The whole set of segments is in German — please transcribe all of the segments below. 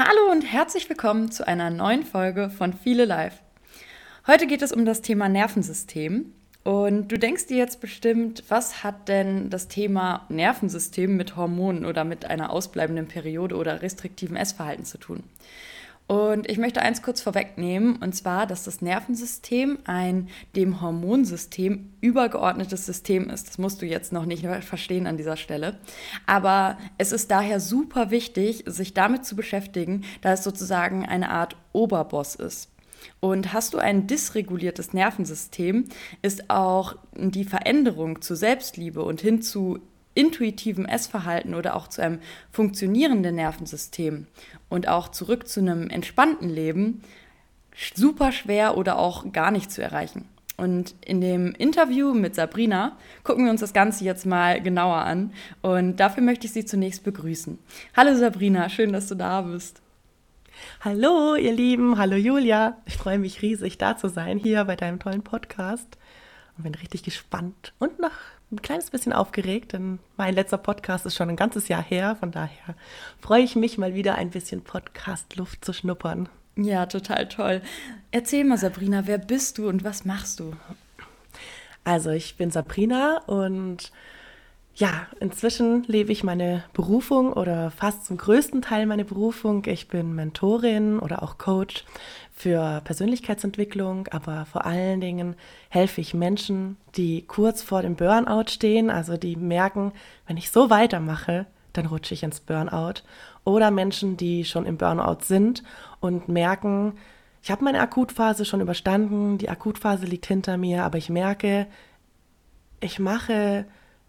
Hallo und herzlich willkommen zu einer neuen Folge von Viele Live. Heute geht es um das Thema Nervensystem. Und du denkst dir jetzt bestimmt, was hat denn das Thema Nervensystem mit Hormonen oder mit einer ausbleibenden Periode oder restriktivem Essverhalten zu tun? Und ich möchte eins kurz vorwegnehmen, und zwar, dass das Nervensystem ein dem Hormonsystem übergeordnetes System ist. Das musst du jetzt noch nicht verstehen an dieser Stelle. Aber es ist daher super wichtig, sich damit zu beschäftigen, da es sozusagen eine Art Oberboss ist. Und hast du ein dysreguliertes Nervensystem, ist auch die Veränderung zu Selbstliebe und hin zu intuitivem Essverhalten oder auch zu einem funktionierenden Nervensystem und auch zurück zu einem entspannten Leben super schwer oder auch gar nicht zu erreichen. Und in dem Interview mit Sabrina gucken wir uns das Ganze jetzt mal genauer an. Und dafür möchte ich Sie zunächst begrüßen. Hallo Sabrina, schön, dass du da bist. Hallo ihr Lieben, hallo Julia. Ich freue mich riesig, da zu sein hier bei deinem tollen Podcast und bin richtig gespannt und noch ein kleines bisschen aufgeregt, denn mein letzter Podcast ist schon ein ganzes Jahr her. Von daher freue ich mich mal wieder ein bisschen Podcast-Luft zu schnuppern. Ja, total toll. Erzähl mal, Sabrina, wer bist du und was machst du? Also, ich bin Sabrina und ja, inzwischen lebe ich meine Berufung oder fast zum größten Teil meine Berufung. Ich bin Mentorin oder auch Coach für Persönlichkeitsentwicklung, aber vor allen Dingen helfe ich Menschen, die kurz vor dem Burnout stehen, also die merken, wenn ich so weitermache, dann rutsche ich ins Burnout. Oder Menschen, die schon im Burnout sind und merken, ich habe meine Akutphase schon überstanden, die Akutphase liegt hinter mir, aber ich merke, ich mache,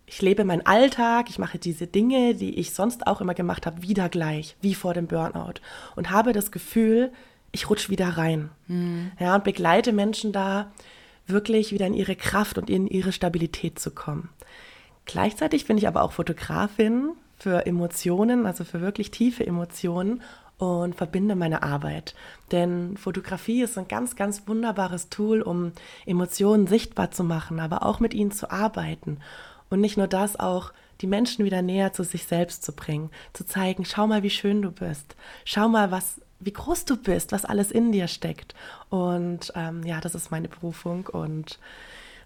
ich lebe meinen Alltag, ich mache diese Dinge, die ich sonst auch immer gemacht habe, wieder gleich, wie vor dem Burnout. Und habe das Gefühl, ich rutsche wieder rein. Mhm. Ja, und begleite Menschen da, wirklich wieder in ihre Kraft und in ihre Stabilität zu kommen. Gleichzeitig bin ich aber auch Fotografin für Emotionen, also für wirklich tiefe Emotionen und verbinde meine Arbeit. Denn Fotografie ist ein ganz, ganz wunderbares Tool, um Emotionen sichtbar zu machen, aber auch mit ihnen zu arbeiten. Und nicht nur das, auch die Menschen wieder näher zu sich selbst zu bringen, zu zeigen, schau mal, wie schön du bist, schau mal, was wie groß du bist, was alles in dir steckt. Und ähm, ja, das ist meine Berufung und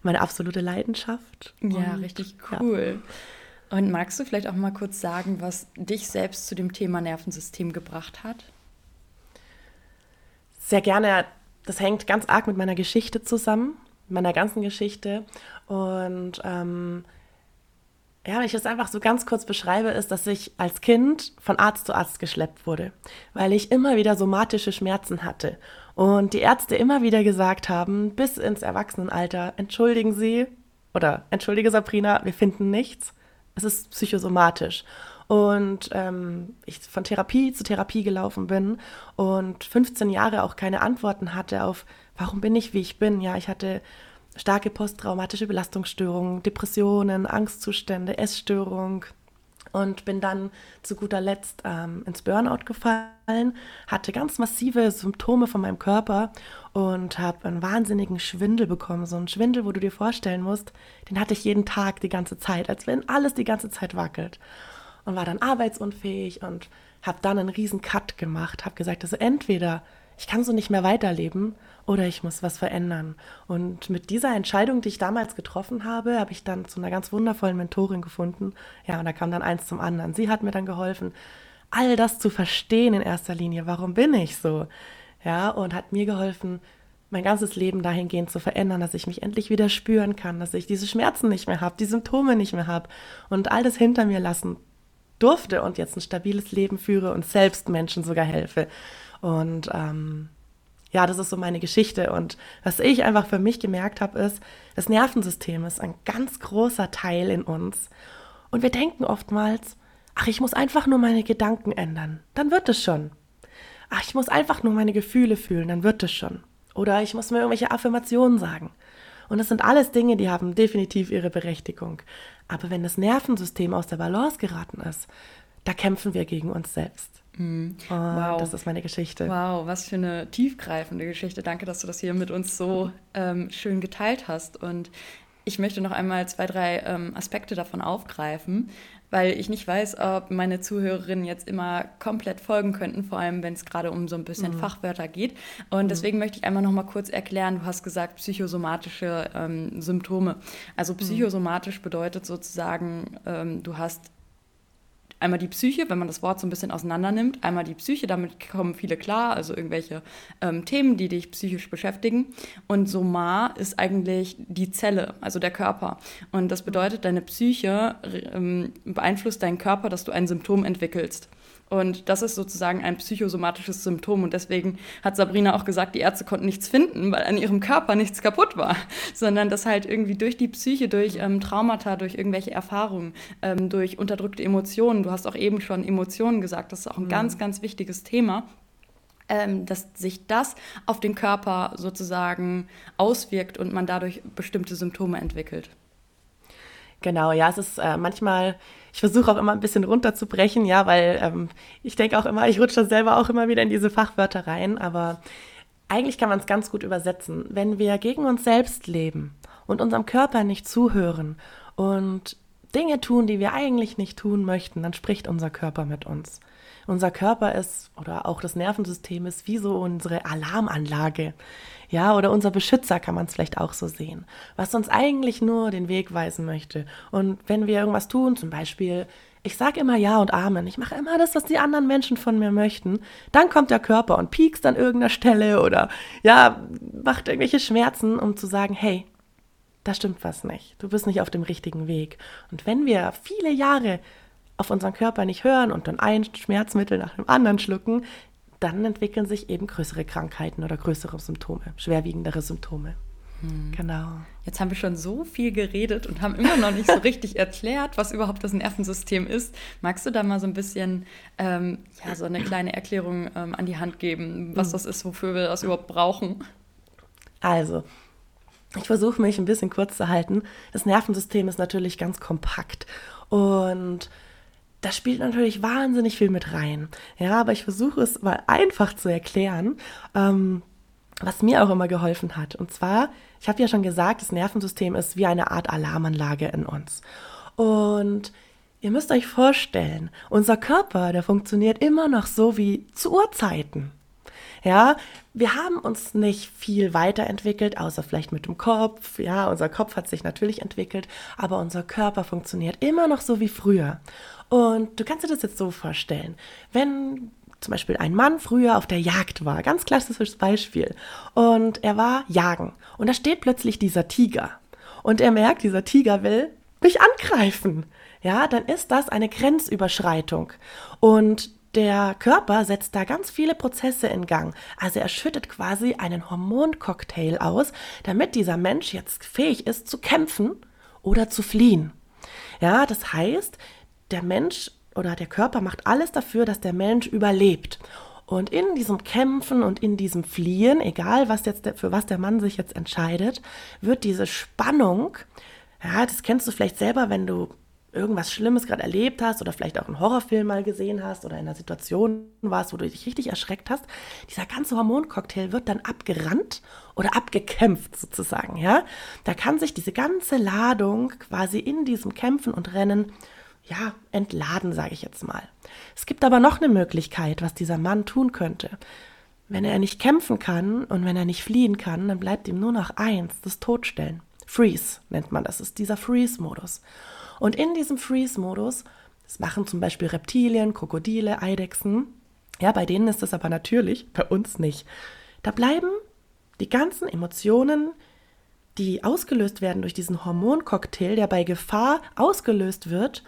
meine absolute Leidenschaft. Ja, und, richtig cool. Ja. Und magst du vielleicht auch mal kurz sagen, was dich selbst zu dem Thema Nervensystem gebracht hat? Sehr gerne. Das hängt ganz arg mit meiner Geschichte zusammen, meiner ganzen Geschichte. Und ähm, ja, wenn ich das einfach so ganz kurz beschreibe, ist, dass ich als Kind von Arzt zu Arzt geschleppt wurde, weil ich immer wieder somatische Schmerzen hatte. Und die Ärzte immer wieder gesagt haben, bis ins Erwachsenenalter, entschuldigen Sie oder entschuldige Sabrina, wir finden nichts. Es ist psychosomatisch. Und ähm, ich von Therapie zu Therapie gelaufen bin und 15 Jahre auch keine Antworten hatte auf, warum bin ich, wie ich bin. Ja, ich hatte starke posttraumatische Belastungsstörungen, Depressionen, Angstzustände, Essstörung und bin dann zu guter Letzt ähm, ins Burnout gefallen, hatte ganz massive Symptome von meinem Körper und habe einen wahnsinnigen Schwindel bekommen. So einen Schwindel, wo du dir vorstellen musst, den hatte ich jeden Tag die ganze Zeit, als wenn alles die ganze Zeit wackelt. Und war dann arbeitsunfähig und habe dann einen riesen Cut gemacht, habe gesagt, also entweder ich kann so nicht mehr weiterleben oder ich muss was verändern. Und mit dieser Entscheidung, die ich damals getroffen habe, habe ich dann zu einer ganz wundervollen Mentorin gefunden. Ja, und da kam dann eins zum anderen. Sie hat mir dann geholfen, all das zu verstehen in erster Linie. Warum bin ich so? Ja, und hat mir geholfen, mein ganzes Leben dahingehend zu verändern, dass ich mich endlich wieder spüren kann, dass ich diese Schmerzen nicht mehr habe, die Symptome nicht mehr habe und all das hinter mir lassen durfte und jetzt ein stabiles Leben führe und selbst Menschen sogar helfe. Und ähm, ja, das ist so meine Geschichte. Und was ich einfach für mich gemerkt habe, ist, das Nervensystem ist ein ganz großer Teil in uns. Und wir denken oftmals, ach, ich muss einfach nur meine Gedanken ändern, dann wird es schon. Ach, ich muss einfach nur meine Gefühle fühlen, dann wird es schon. Oder ich muss mir irgendwelche Affirmationen sagen. Und das sind alles Dinge, die haben definitiv ihre Berechtigung. Aber wenn das Nervensystem aus der Balance geraten ist, da kämpfen wir gegen uns selbst. Mhm. wow. Das ist meine Geschichte. Wow, was für eine tiefgreifende Geschichte. Danke, dass du das hier mit uns so ähm, schön geteilt hast. Und ich möchte noch einmal zwei, drei ähm, Aspekte davon aufgreifen, weil ich nicht weiß, ob meine Zuhörerinnen jetzt immer komplett folgen könnten, vor allem wenn es gerade um so ein bisschen mhm. Fachwörter geht. Und mhm. deswegen möchte ich einmal noch mal kurz erklären, du hast gesagt psychosomatische ähm, Symptome. Also mhm. psychosomatisch bedeutet sozusagen, ähm, du hast einmal die Psyche, wenn man das Wort so ein bisschen auseinander nimmt, einmal die Psyche, damit kommen viele klar, also irgendwelche ähm, Themen, die dich psychisch beschäftigen. Und Soma ist eigentlich die Zelle, also der Körper. Und das bedeutet, deine Psyche ähm, beeinflusst deinen Körper, dass du ein Symptom entwickelst. Und das ist sozusagen ein psychosomatisches Symptom. Und deswegen hat Sabrina auch gesagt, die Ärzte konnten nichts finden, weil an ihrem Körper nichts kaputt war, sondern dass halt irgendwie durch die Psyche, durch ähm, Traumata, durch irgendwelche Erfahrungen, ähm, durch unterdrückte Emotionen, du hast auch eben schon Emotionen gesagt, das ist auch ein mhm. ganz, ganz wichtiges Thema. Ähm, dass sich das auf den Körper sozusagen auswirkt und man dadurch bestimmte Symptome entwickelt. Genau, ja, es ist äh, manchmal ich versuche auch immer ein bisschen runterzubrechen, ja, weil ähm, ich denke auch immer, ich rutsche selber auch immer wieder in diese Fachwörter rein, aber eigentlich kann man es ganz gut übersetzen. Wenn wir gegen uns selbst leben und unserem Körper nicht zuhören und Dinge tun, die wir eigentlich nicht tun möchten, dann spricht unser Körper mit uns. Unser Körper ist oder auch das Nervensystem ist wie so unsere Alarmanlage. Ja, oder unser Beschützer kann man es vielleicht auch so sehen, was uns eigentlich nur den Weg weisen möchte. Und wenn wir irgendwas tun, zum Beispiel, ich sage immer Ja und Amen, ich mache immer das, was die anderen Menschen von mir möchten, dann kommt der Körper und piekst an irgendeiner Stelle oder ja, macht irgendwelche Schmerzen, um zu sagen, hey, da stimmt was nicht. Du bist nicht auf dem richtigen Weg. Und wenn wir viele Jahre auf unseren Körper nicht hören und dann ein Schmerzmittel nach dem anderen schlucken, dann entwickeln sich eben größere Krankheiten oder größere Symptome, schwerwiegendere Symptome. Hm. Genau. Jetzt haben wir schon so viel geredet und haben immer noch nicht so richtig erklärt, was überhaupt das Nervensystem ist. Magst du da mal so ein bisschen ähm, ja, so eine kleine Erklärung ähm, an die Hand geben, was hm. das ist, wofür wir das überhaupt brauchen? Also, ich versuche mich ein bisschen kurz zu halten. Das Nervensystem ist natürlich ganz kompakt und da spielt natürlich wahnsinnig viel mit rein. Ja, aber ich versuche es mal einfach zu erklären, ähm, was mir auch immer geholfen hat. Und zwar, ich habe ja schon gesagt, das Nervensystem ist wie eine Art Alarmanlage in uns. Und ihr müsst euch vorstellen, unser Körper, der funktioniert immer noch so wie zu Urzeiten. Ja, wir haben uns nicht viel weiterentwickelt, außer vielleicht mit dem Kopf. Ja, unser Kopf hat sich natürlich entwickelt, aber unser Körper funktioniert immer noch so wie früher. Und du kannst dir das jetzt so vorstellen, wenn zum Beispiel ein Mann früher auf der Jagd war, ganz klassisches Beispiel, und er war jagen und da steht plötzlich dieser Tiger und er merkt, dieser Tiger will mich angreifen. Ja, dann ist das eine Grenzüberschreitung und der Körper setzt da ganz viele Prozesse in Gang. Also er schüttet quasi einen Hormoncocktail aus, damit dieser Mensch jetzt fähig ist zu kämpfen oder zu fliehen. Ja, das heißt, der Mensch oder der Körper macht alles dafür, dass der Mensch überlebt. Und in diesem Kämpfen und in diesem Fliehen, egal was jetzt der, für was der Mann sich jetzt entscheidet, wird diese Spannung, ja, das kennst du vielleicht selber, wenn du irgendwas Schlimmes gerade erlebt hast oder vielleicht auch einen Horrorfilm mal gesehen hast oder in einer Situation warst, wo du dich richtig erschreckt hast, dieser ganze Hormoncocktail wird dann abgerannt oder abgekämpft sozusagen, ja? Da kann sich diese ganze Ladung quasi in diesem Kämpfen und Rennen ja, entladen, sage ich jetzt mal. Es gibt aber noch eine Möglichkeit, was dieser Mann tun könnte. Wenn er nicht kämpfen kann und wenn er nicht fliehen kann, dann bleibt ihm nur noch eins, das Todstellen. Freeze nennt man das, ist dieser Freeze-Modus. Und in diesem Freeze-Modus, das machen zum Beispiel Reptilien, Krokodile, Eidechsen, ja, bei denen ist das aber natürlich, bei uns nicht. Da bleiben die ganzen Emotionen, die ausgelöst werden durch diesen Hormoncocktail, der bei Gefahr ausgelöst wird,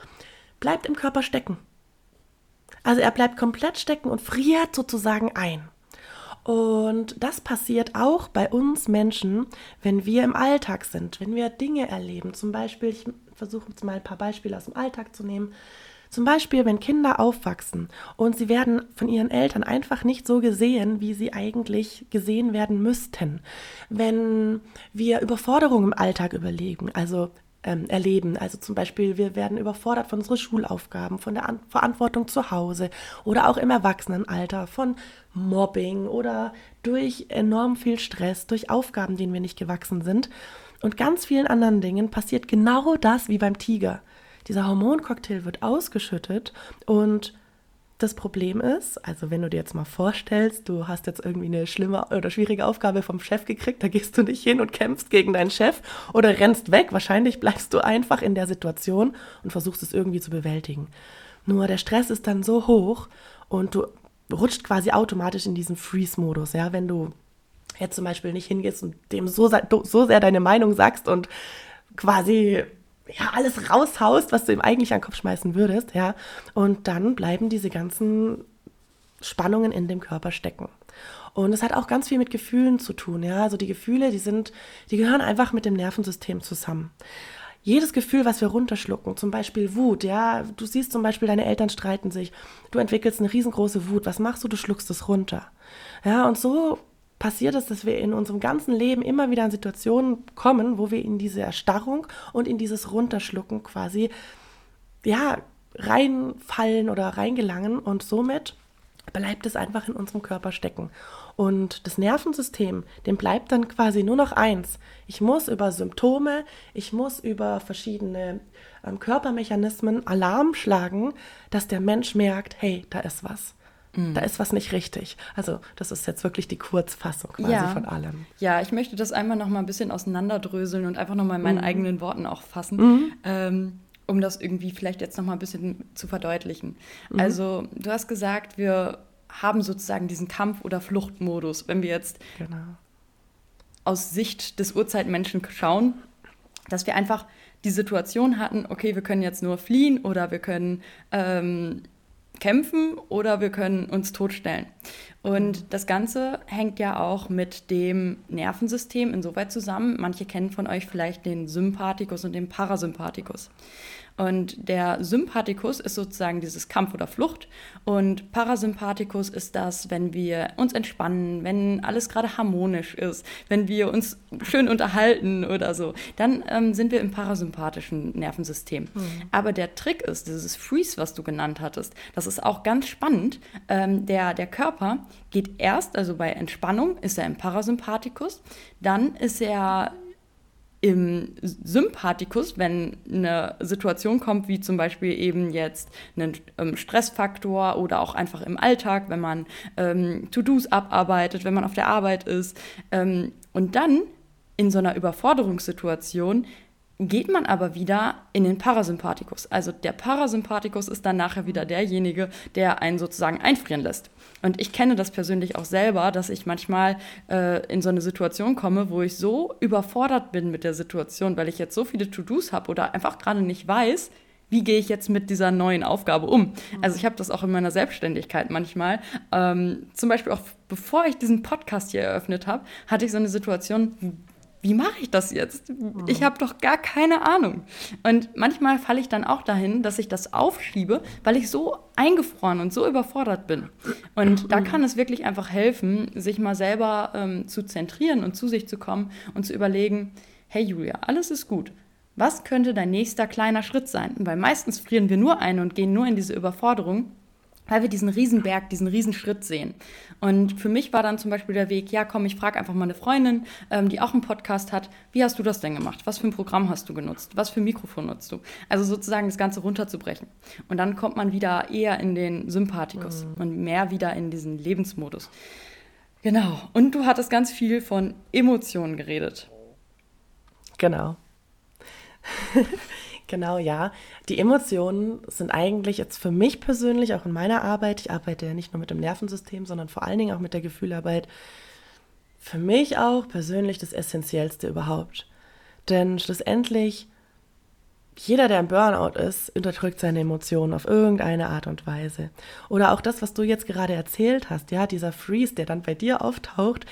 bleibt im Körper stecken. Also er bleibt komplett stecken und friert sozusagen ein. Und das passiert auch bei uns Menschen, wenn wir im Alltag sind, wenn wir Dinge erleben. Zum Beispiel, ich versuche jetzt mal ein paar Beispiele aus dem Alltag zu nehmen. Zum Beispiel, wenn Kinder aufwachsen und sie werden von ihren Eltern einfach nicht so gesehen, wie sie eigentlich gesehen werden müssten. Wenn wir Überforderungen im Alltag überlegen, also ähm, erleben. Also zum Beispiel, wir werden überfordert von unseren Schulaufgaben, von der An Verantwortung zu Hause oder auch im Erwachsenenalter, von Mobbing oder durch enorm viel Stress, durch Aufgaben, denen wir nicht gewachsen sind. und ganz vielen anderen Dingen passiert genau das wie beim Tiger. Dieser Hormoncocktail wird ausgeschüttet und das Problem ist, also wenn du dir jetzt mal vorstellst, du hast jetzt irgendwie eine schlimme oder schwierige Aufgabe vom Chef gekriegt, da gehst du nicht hin und kämpfst gegen deinen Chef oder rennst weg. Wahrscheinlich bleibst du einfach in der Situation und versuchst es irgendwie zu bewältigen. Nur der Stress ist dann so hoch und du rutscht quasi automatisch in diesen Freeze-Modus, ja, wenn du jetzt zum Beispiel nicht hingehst und dem so, so sehr deine Meinung sagst und quasi ja, alles raushaust, was du ihm eigentlich an den Kopf schmeißen würdest, ja. Und dann bleiben diese ganzen Spannungen in dem Körper stecken. Und es hat auch ganz viel mit Gefühlen zu tun, ja. Also die Gefühle, die sind, die gehören einfach mit dem Nervensystem zusammen. Jedes Gefühl, was wir runterschlucken, zum Beispiel Wut, ja, du siehst zum Beispiel, deine Eltern streiten sich, du entwickelst eine riesengroße Wut, was machst du? Du schluckst es runter. Ja, und so passiert es, dass wir in unserem ganzen Leben immer wieder in Situationen kommen, wo wir in diese Erstarrung und in dieses Runterschlucken quasi, ja, reinfallen oder reingelangen und somit bleibt es einfach in unserem Körper stecken. Und das Nervensystem, dem bleibt dann quasi nur noch eins. Ich muss über Symptome, ich muss über verschiedene ähm, Körpermechanismen Alarm schlagen, dass der Mensch merkt, hey, da ist was. Da ist was nicht richtig. Also das ist jetzt wirklich die Kurzfassung quasi ja. von allem. Ja, ich möchte das einmal noch mal ein bisschen auseinanderdröseln und einfach noch mal in meinen mhm. eigenen Worten auch fassen, mhm. ähm, um das irgendwie vielleicht jetzt noch mal ein bisschen zu verdeutlichen. Mhm. Also du hast gesagt, wir haben sozusagen diesen Kampf- oder Fluchtmodus, wenn wir jetzt genau. aus Sicht des Urzeitmenschen schauen, dass wir einfach die Situation hatten, okay, wir können jetzt nur fliehen oder wir können ähm, kämpfen oder wir können uns totstellen. Und das Ganze hängt ja auch mit dem Nervensystem insoweit zusammen. Manche kennen von euch vielleicht den Sympathikus und den Parasympathikus. Und der Sympathikus ist sozusagen dieses Kampf oder Flucht. Und Parasympathikus ist das, wenn wir uns entspannen, wenn alles gerade harmonisch ist, wenn wir uns schön unterhalten oder so. Dann ähm, sind wir im parasympathischen Nervensystem. Mhm. Aber der Trick ist, dieses Freeze, was du genannt hattest, das ist auch ganz spannend. Ähm, der, der Körper geht erst, also bei Entspannung ist er im Parasympathikus, dann ist er im Sympathikus, wenn eine Situation kommt, wie zum Beispiel eben jetzt ein ähm, Stressfaktor oder auch einfach im Alltag, wenn man ähm, To-Dos abarbeitet, wenn man auf der Arbeit ist. Ähm, und dann in so einer Überforderungssituation geht man aber wieder in den Parasympathikus. Also der Parasympathikus ist dann nachher wieder derjenige, der einen sozusagen einfrieren lässt. Und ich kenne das persönlich auch selber, dass ich manchmal äh, in so eine Situation komme, wo ich so überfordert bin mit der Situation, weil ich jetzt so viele To-Dos habe oder einfach gerade nicht weiß, wie gehe ich jetzt mit dieser neuen Aufgabe um? Also ich habe das auch in meiner Selbstständigkeit manchmal. Ähm, zum Beispiel auch bevor ich diesen Podcast hier eröffnet habe, hatte ich so eine Situation, wie mache ich das jetzt? Ich habe doch gar keine Ahnung. Und manchmal falle ich dann auch dahin, dass ich das aufschiebe, weil ich so eingefroren und so überfordert bin. Und da kann es wirklich einfach helfen, sich mal selber ähm, zu zentrieren und zu sich zu kommen und zu überlegen, hey Julia, alles ist gut. Was könnte dein nächster kleiner Schritt sein? Weil meistens frieren wir nur ein und gehen nur in diese Überforderung weil wir diesen Riesenberg, diesen Riesenschritt sehen. Und für mich war dann zum Beispiel der Weg, ja komm, ich frage einfach mal eine Freundin, ähm, die auch einen Podcast hat, wie hast du das denn gemacht? Was für ein Programm hast du genutzt? Was für ein Mikrofon nutzt du? Also sozusagen das Ganze runterzubrechen. Und dann kommt man wieder eher in den Sympathikus mhm. und mehr wieder in diesen Lebensmodus. Genau. Und du hattest ganz viel von Emotionen geredet. Genau. Genau, ja. Die Emotionen sind eigentlich jetzt für mich persönlich, auch in meiner Arbeit, ich arbeite ja nicht nur mit dem Nervensystem, sondern vor allen Dingen auch mit der Gefühlarbeit, für mich auch persönlich das Essentiellste überhaupt. Denn schlussendlich, jeder, der im Burnout ist, unterdrückt seine Emotionen auf irgendeine Art und Weise. Oder auch das, was du jetzt gerade erzählt hast, ja, dieser Freeze, der dann bei dir auftaucht,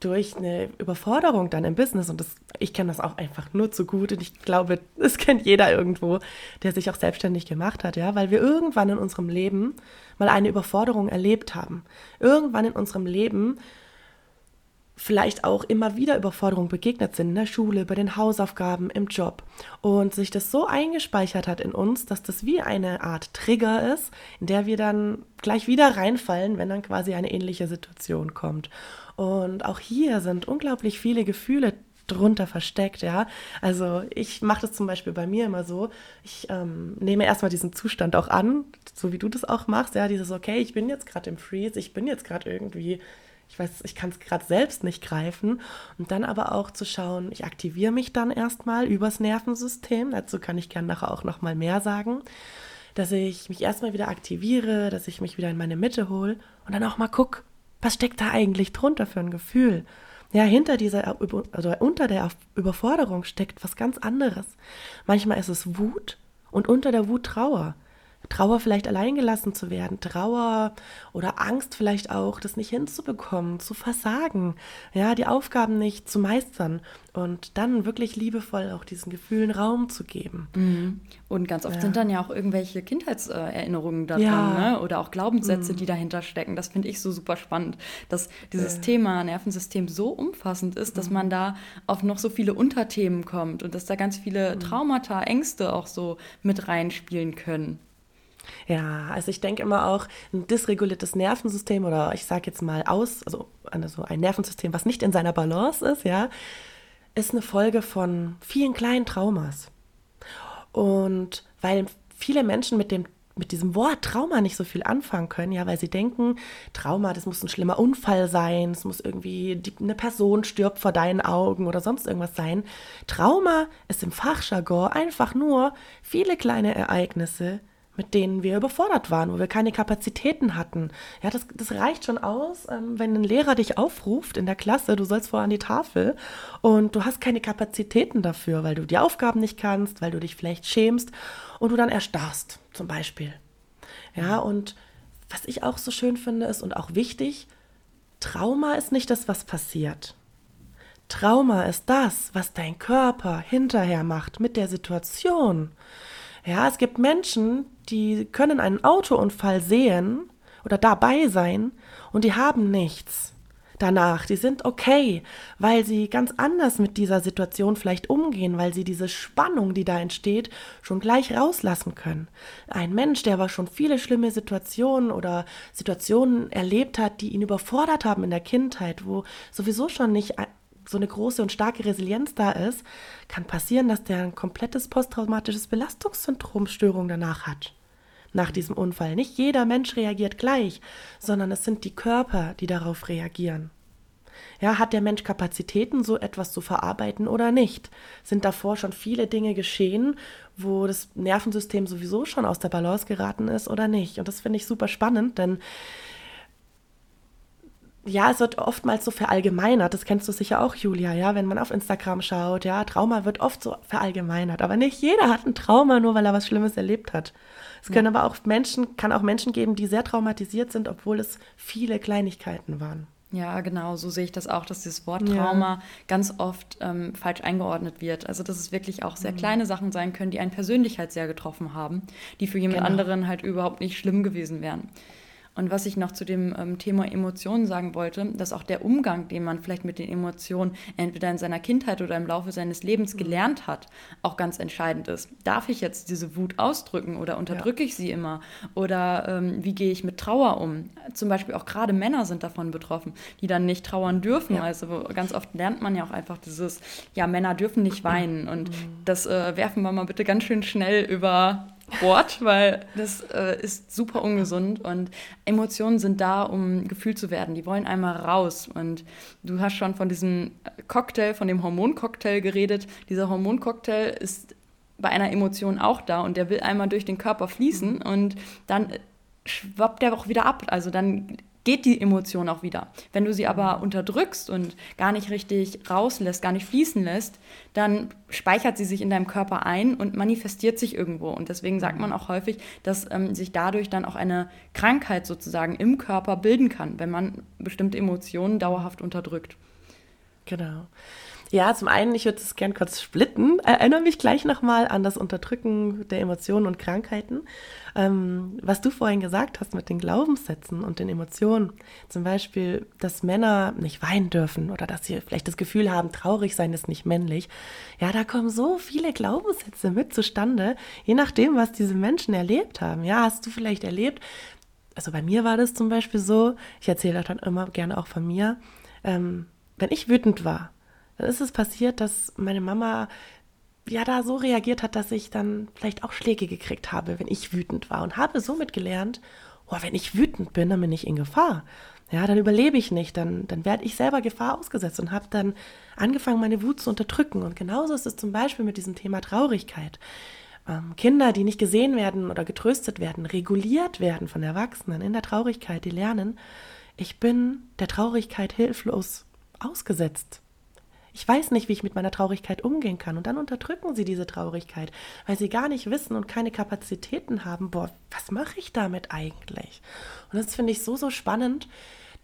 durch eine Überforderung dann im Business und das, ich kenne das auch einfach nur zu gut und ich glaube, das kennt jeder irgendwo, der sich auch selbstständig gemacht hat, ja, weil wir irgendwann in unserem Leben mal eine Überforderung erlebt haben. Irgendwann in unserem Leben vielleicht auch immer wieder Überforderungen begegnet sind in der Schule, bei den Hausaufgaben, im Job und sich das so eingespeichert hat in uns, dass das wie eine Art Trigger ist, in der wir dann gleich wieder reinfallen, wenn dann quasi eine ähnliche Situation kommt. Und auch hier sind unglaublich viele Gefühle drunter versteckt, ja. Also ich mache das zum Beispiel bei mir immer so, ich ähm, nehme erstmal diesen Zustand auch an, so wie du das auch machst, ja, dieses, okay, ich bin jetzt gerade im Freeze, ich bin jetzt gerade irgendwie, ich weiß, ich kann es gerade selbst nicht greifen. Und dann aber auch zu schauen, ich aktiviere mich dann erstmal übers Nervensystem, dazu kann ich gerne nachher auch nochmal mehr sagen, dass ich mich erstmal wieder aktiviere, dass ich mich wieder in meine Mitte hole und dann auch mal gucke, was steckt da eigentlich drunter für ein Gefühl? Ja, hinter dieser, also unter der Überforderung steckt was ganz anderes. Manchmal ist es Wut und unter der Wut Trauer. Trauer vielleicht alleingelassen zu werden, Trauer oder Angst vielleicht auch, das nicht hinzubekommen, zu versagen, ja, die Aufgaben nicht zu meistern und dann wirklich liebevoll auch diesen Gefühlen Raum zu geben. Mhm. Und ganz oft ja. sind dann ja auch irgendwelche Kindheitserinnerungen da drin ja. ne? oder auch Glaubenssätze, mhm. die dahinter stecken. Das finde ich so super spannend, dass dieses äh. Thema Nervensystem so umfassend ist, dass mhm. man da auf noch so viele Unterthemen kommt und dass da ganz viele mhm. Traumata, Ängste auch so mit reinspielen können. Ja, also ich denke immer auch, ein dysreguliertes Nervensystem oder ich sage jetzt mal aus, also, also ein Nervensystem, was nicht in seiner Balance ist, ja, ist eine Folge von vielen kleinen Traumas. Und weil viele Menschen mit dem mit diesem Wort Trauma nicht so viel anfangen können, ja, weil sie denken, Trauma, das muss ein schlimmer Unfall sein, es muss irgendwie die, eine Person stirbt vor deinen Augen oder sonst irgendwas sein. Trauma ist im Fachjargon einfach nur viele kleine Ereignisse, mit denen wir überfordert waren, wo wir keine Kapazitäten hatten. Ja, das, das reicht schon aus, ähm, wenn ein Lehrer dich aufruft in der Klasse, du sollst vor an die Tafel und du hast keine Kapazitäten dafür, weil du die Aufgaben nicht kannst, weil du dich vielleicht schämst und du dann erstarrst, zum Beispiel. Ja, und was ich auch so schön finde ist und auch wichtig, Trauma ist nicht das, was passiert. Trauma ist das, was dein Körper hinterher macht mit der Situation. Ja, es gibt Menschen, die können einen Autounfall sehen oder dabei sein und die haben nichts danach. Die sind okay, weil sie ganz anders mit dieser Situation vielleicht umgehen, weil sie diese Spannung, die da entsteht, schon gleich rauslassen können. Ein Mensch, der aber schon viele schlimme Situationen oder Situationen erlebt hat, die ihn überfordert haben in der Kindheit, wo sowieso schon nicht so eine große und starke Resilienz da ist, kann passieren, dass der ein komplettes posttraumatisches Belastungssyndromstörung danach hat. Nach diesem Unfall. Nicht jeder Mensch reagiert gleich, sondern es sind die Körper, die darauf reagieren. Ja, hat der Mensch Kapazitäten, so etwas zu verarbeiten oder nicht? Sind davor schon viele Dinge geschehen, wo das Nervensystem sowieso schon aus der Balance geraten ist oder nicht? Und das finde ich super spannend, denn ja, es wird oftmals so verallgemeinert. Das kennst du sicher auch, Julia, ja, wenn man auf Instagram schaut, ja, Trauma wird oft so verallgemeinert. Aber nicht jeder hat ein Trauma, nur weil er was Schlimmes erlebt hat. Es können ja. aber auch Menschen, kann auch Menschen geben, die sehr traumatisiert sind, obwohl es viele Kleinigkeiten waren. Ja, genau, so sehe ich das auch, dass dieses Wort Trauma ja. ganz oft ähm, falsch eingeordnet wird. Also, dass es wirklich auch sehr mhm. kleine Sachen sein können, die einen persönlich halt sehr getroffen haben, die für jemand genau. anderen halt überhaupt nicht schlimm gewesen wären. Und was ich noch zu dem ähm, Thema Emotionen sagen wollte, dass auch der Umgang, den man vielleicht mit den Emotionen entweder in seiner Kindheit oder im Laufe seines Lebens mhm. gelernt hat, auch ganz entscheidend ist. Darf ich jetzt diese Wut ausdrücken oder unterdrücke ja. ich sie immer? Oder ähm, wie gehe ich mit Trauer um? Zum Beispiel auch gerade Männer sind davon betroffen, die dann nicht trauern dürfen. Ja. Also ganz oft lernt man ja auch einfach dieses, ja, Männer dürfen nicht weinen. Und mhm. das äh, werfen wir mal bitte ganz schön schnell über Bord, weil das äh, ist super ungesund und Emotionen sind da, um gefühlt zu werden. Die wollen einmal raus und du hast schon von diesem Cocktail, von dem Hormoncocktail geredet. Dieser Hormoncocktail ist bei einer Emotion auch da und der will einmal durch den Körper fließen und dann schwappt der auch wieder ab. Also dann geht die Emotion auch wieder. Wenn du sie aber unterdrückst und gar nicht richtig rauslässt, gar nicht fließen lässt, dann speichert sie sich in deinem Körper ein und manifestiert sich irgendwo. Und deswegen sagt man auch häufig, dass ähm, sich dadurch dann auch eine Krankheit sozusagen im Körper bilden kann, wenn man bestimmte Emotionen dauerhaft unterdrückt. Genau. Ja, zum einen, ich würde es gern kurz splitten. Erinnere mich gleich nochmal an das Unterdrücken der Emotionen und Krankheiten. Ähm, was du vorhin gesagt hast mit den Glaubenssätzen und den Emotionen. Zum Beispiel, dass Männer nicht weinen dürfen oder dass sie vielleicht das Gefühl haben, traurig sein ist nicht männlich. Ja, da kommen so viele Glaubenssätze mit zustande, je nachdem, was diese Menschen erlebt haben. Ja, hast du vielleicht erlebt, also bei mir war das zum Beispiel so, ich erzähle dann immer gerne auch von mir, ähm, wenn ich wütend war, dann ist es passiert, dass meine Mama ja da so reagiert hat, dass ich dann vielleicht auch Schläge gekriegt habe, wenn ich wütend war und habe somit gelernt, oh, wenn ich wütend bin, dann bin ich in Gefahr. Ja, dann überlebe ich nicht, dann, dann werde ich selber Gefahr ausgesetzt und habe dann angefangen, meine Wut zu unterdrücken. Und genauso ist es zum Beispiel mit diesem Thema Traurigkeit. Ähm, Kinder, die nicht gesehen werden oder getröstet werden, reguliert werden von Erwachsenen in der Traurigkeit, die lernen, ich bin der Traurigkeit hilflos ausgesetzt. Ich weiß nicht, wie ich mit meiner Traurigkeit umgehen kann. Und dann unterdrücken sie diese Traurigkeit, weil sie gar nicht wissen und keine Kapazitäten haben. Boah, was mache ich damit eigentlich? Und das finde ich so, so spannend,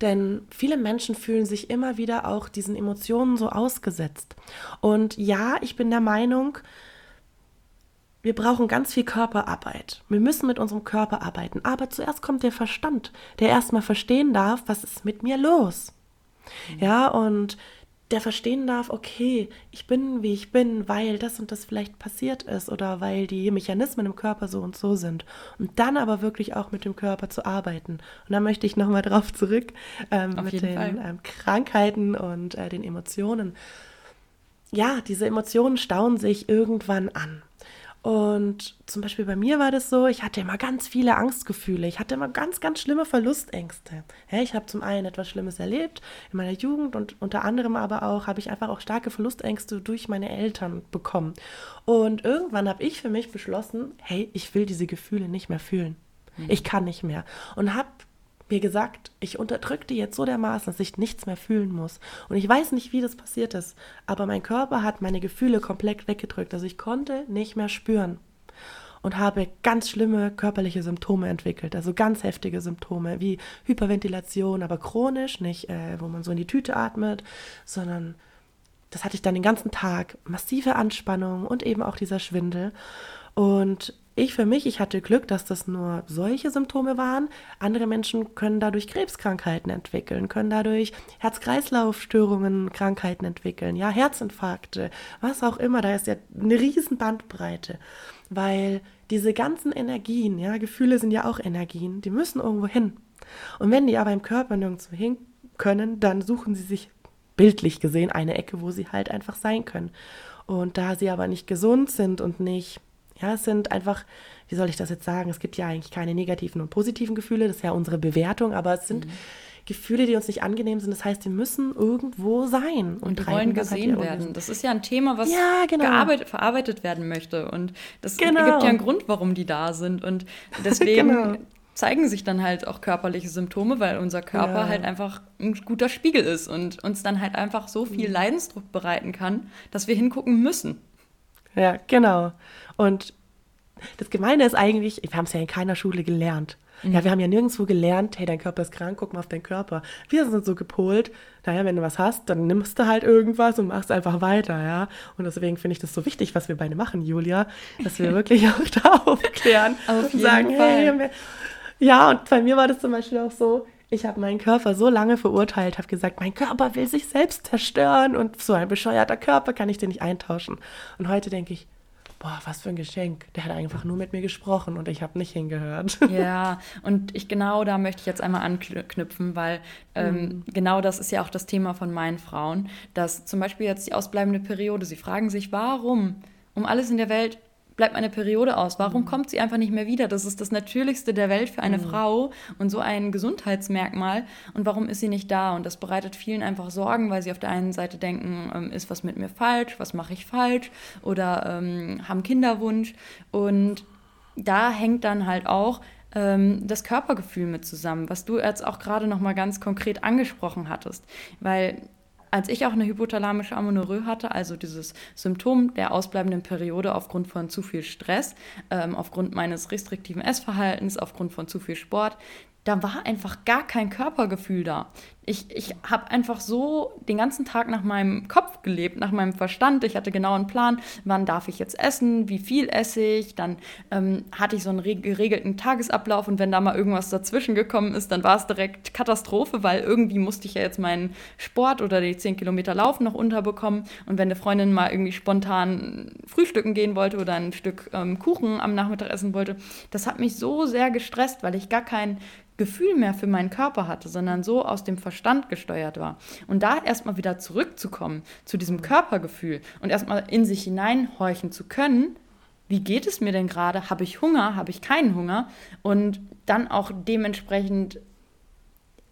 denn viele Menschen fühlen sich immer wieder auch diesen Emotionen so ausgesetzt. Und ja, ich bin der Meinung, wir brauchen ganz viel Körperarbeit. Wir müssen mit unserem Körper arbeiten. Aber zuerst kommt der Verstand, der erstmal verstehen darf, was ist mit mir los. Ja, und der verstehen darf, okay, ich bin, wie ich bin, weil das und das vielleicht passiert ist oder weil die Mechanismen im Körper so und so sind. Und dann aber wirklich auch mit dem Körper zu arbeiten. Und da möchte ich nochmal drauf zurück ähm, mit den ähm, Krankheiten und äh, den Emotionen. Ja, diese Emotionen stauen sich irgendwann an. Und zum Beispiel bei mir war das so, ich hatte immer ganz viele Angstgefühle. Ich hatte immer ganz, ganz schlimme Verlustängste. Ich habe zum einen etwas Schlimmes erlebt in meiner Jugend und unter anderem aber auch habe ich einfach auch starke Verlustängste durch meine Eltern bekommen. Und irgendwann habe ich für mich beschlossen, hey, ich will diese Gefühle nicht mehr fühlen. Mhm. Ich kann nicht mehr. Und habe mir gesagt, ich unterdrücke die jetzt so dermaßen, dass ich nichts mehr fühlen muss. Und ich weiß nicht, wie das passiert ist, aber mein Körper hat meine Gefühle komplett weggedrückt. Also ich konnte nicht mehr spüren und habe ganz schlimme körperliche Symptome entwickelt, also ganz heftige Symptome wie Hyperventilation, aber chronisch, nicht äh, wo man so in die Tüte atmet, sondern das hatte ich dann den ganzen Tag, massive Anspannung und eben auch dieser Schwindel. Und ich für mich, ich hatte Glück, dass das nur solche Symptome waren. Andere Menschen können dadurch Krebskrankheiten entwickeln, können dadurch Herz-Kreislauf-Störungen, Krankheiten entwickeln, ja, Herzinfarkte, was auch immer. Da ist ja eine riesen Bandbreite, weil diese ganzen Energien, ja, Gefühle sind ja auch Energien, die müssen irgendwo hin. Und wenn die aber im Körper nirgendwo hin können, dann suchen sie sich bildlich gesehen eine Ecke, wo sie halt einfach sein können. Und da sie aber nicht gesund sind und nicht ja, es sind einfach, wie soll ich das jetzt sagen? Es gibt ja eigentlich keine negativen und positiven Gefühle, das ist ja unsere Bewertung, aber es sind mhm. Gefühle, die uns nicht angenehm sind. Das heißt, die müssen irgendwo sein und, und wollen gesehen werden. Das ist ja ein Thema, was ja, genau. verarbeitet werden möchte. Und das genau. gibt ja einen Grund, warum die da sind. Und deswegen genau. zeigen sich dann halt auch körperliche Symptome, weil unser Körper ja. halt einfach ein guter Spiegel ist und uns dann halt einfach so viel mhm. Leidensdruck bereiten kann, dass wir hingucken müssen. Ja, genau. Und das Gemeine ist eigentlich, wir haben es ja in keiner Schule gelernt. Mhm. Ja, wir haben ja nirgendwo gelernt, hey, dein Körper ist krank, guck mal auf deinen Körper. Wir sind so gepolt, naja, wenn du was hast, dann nimmst du halt irgendwas und machst einfach weiter, ja. Und deswegen finde ich das so wichtig, was wir beide machen, Julia, dass wir wirklich auch da aufklären auf und sagen, Fall. hey, ja, und bei mir war das zum Beispiel auch so, ich habe meinen Körper so lange verurteilt, habe gesagt, mein Körper will sich selbst zerstören und so ein bescheuerter Körper kann ich den nicht eintauschen. Und heute denke ich, boah, was für ein Geschenk. Der hat einfach nur mit mir gesprochen und ich habe nicht hingehört. Ja, und ich genau da möchte ich jetzt einmal anknüpfen, weil ähm, mhm. genau das ist ja auch das Thema von meinen Frauen, dass zum Beispiel jetzt die ausbleibende Periode, sie fragen sich, warum um alles in der Welt bleibt meine Periode aus? Warum mhm. kommt sie einfach nicht mehr wieder? Das ist das Natürlichste der Welt für eine mhm. Frau und so ein Gesundheitsmerkmal. Und warum ist sie nicht da? Und das bereitet vielen einfach Sorgen, weil sie auf der einen Seite denken, ähm, ist was mit mir falsch? Was mache ich falsch? Oder ähm, haben Kinderwunsch. Und da hängt dann halt auch ähm, das Körpergefühl mit zusammen, was du jetzt auch gerade noch mal ganz konkret angesprochen hattest, weil als ich auch eine hypothalamische Amenorrhoe hatte, also dieses Symptom der ausbleibenden Periode aufgrund von zu viel Stress, ähm, aufgrund meines restriktiven Essverhaltens, aufgrund von zu viel Sport, da war einfach gar kein Körpergefühl da. Ich, ich habe einfach so den ganzen Tag nach meinem Kopf gelebt, nach meinem Verstand. Ich hatte genau einen Plan, wann darf ich jetzt essen, wie viel esse ich. Dann ähm, hatte ich so einen geregelten Tagesablauf und wenn da mal irgendwas dazwischen gekommen ist, dann war es direkt Katastrophe, weil irgendwie musste ich ja jetzt meinen Sport oder die 10 Kilometer Laufen noch unterbekommen. Und wenn eine Freundin mal irgendwie spontan frühstücken gehen wollte oder ein Stück ähm, Kuchen am Nachmittag essen wollte, das hat mich so sehr gestresst, weil ich gar kein Gefühl mehr für meinen Körper hatte, sondern so aus dem Verstand Verstand gesteuert war. Und da erstmal wieder zurückzukommen zu diesem Körpergefühl und erstmal in sich hineinhorchen zu können, wie geht es mir denn gerade? Habe ich Hunger? Habe ich keinen Hunger? Und dann auch dementsprechend,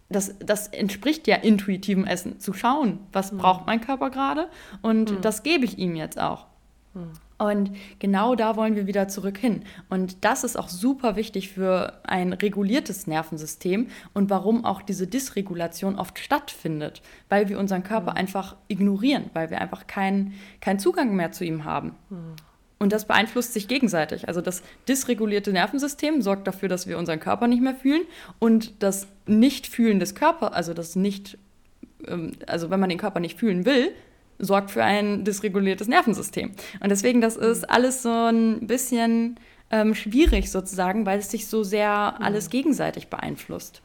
das, das entspricht ja intuitivem Essen, zu schauen, was mhm. braucht mein Körper gerade und mhm. das gebe ich ihm jetzt auch. Mhm. Und genau da wollen wir wieder zurück hin. Und das ist auch super wichtig für ein reguliertes Nervensystem und warum auch diese Dysregulation oft stattfindet, weil wir unseren Körper mhm. einfach ignorieren, weil wir einfach keinen kein Zugang mehr zu ihm haben. Mhm. Und das beeinflusst sich gegenseitig. Also das dysregulierte Nervensystem sorgt dafür, dass wir unseren Körper nicht mehr fühlen und das Nicht-Fühlen des Körpers, also das nicht, ähm, also wenn man den Körper nicht fühlen will, sorgt für ein dysreguliertes Nervensystem. Und deswegen, das ist alles so ein bisschen ähm, schwierig sozusagen, weil es sich so sehr alles gegenseitig beeinflusst.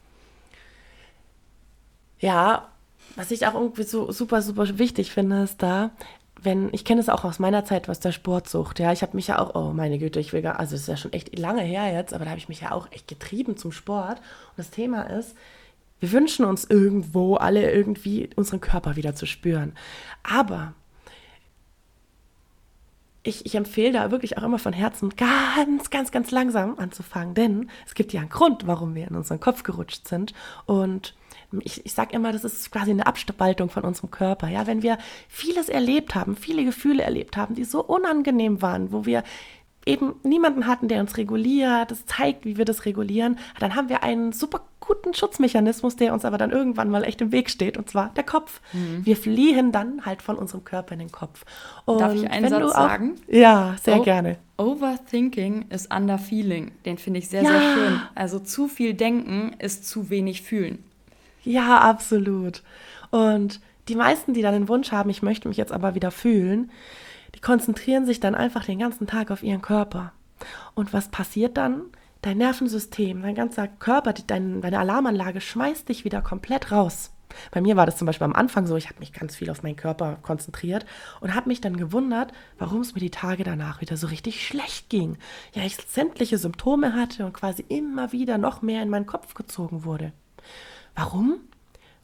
Ja, was ich auch irgendwie so super, super wichtig finde, ist da, wenn, ich kenne es auch aus meiner Zeit aus der Sportsucht, ja, ich habe mich ja auch, oh meine Güte, ich will gar, also es ist ja schon echt lange her jetzt, aber da habe ich mich ja auch echt getrieben zum Sport. Und das Thema ist, wir wünschen uns irgendwo alle irgendwie unseren Körper wieder zu spüren. Aber ich, ich, empfehle da wirklich auch immer von Herzen ganz, ganz, ganz langsam anzufangen, denn es gibt ja einen Grund, warum wir in unseren Kopf gerutscht sind. Und ich, ich sage immer, das ist quasi eine Abspaltung von unserem Körper. Ja, wenn wir vieles erlebt haben, viele Gefühle erlebt haben, die so unangenehm waren, wo wir eben niemanden hatten, der uns reguliert, das zeigt, wie wir das regulieren, dann haben wir einen super guten Schutzmechanismus, der uns aber dann irgendwann mal echt im Weg steht, und zwar der Kopf. Mhm. Wir fliehen dann halt von unserem Körper in den Kopf. Und Darf ich einen Satz auch, sagen? Ja, sehr o gerne. Overthinking ist underfeeling. Den finde ich sehr, ja. sehr schön. Also zu viel denken ist zu wenig fühlen. Ja, absolut. Und die meisten, die dann den Wunsch haben, ich möchte mich jetzt aber wieder fühlen, die konzentrieren sich dann einfach den ganzen Tag auf ihren Körper. Und was passiert dann? Dein Nervensystem, dein ganzer Körper, dein, deine Alarmanlage schmeißt dich wieder komplett raus. Bei mir war das zum Beispiel am Anfang so, ich habe mich ganz viel auf meinen Körper konzentriert und habe mich dann gewundert, warum es mir die Tage danach wieder so richtig schlecht ging. Ja, ich sämtliche Symptome hatte und quasi immer wieder noch mehr in meinen Kopf gezogen wurde. Warum?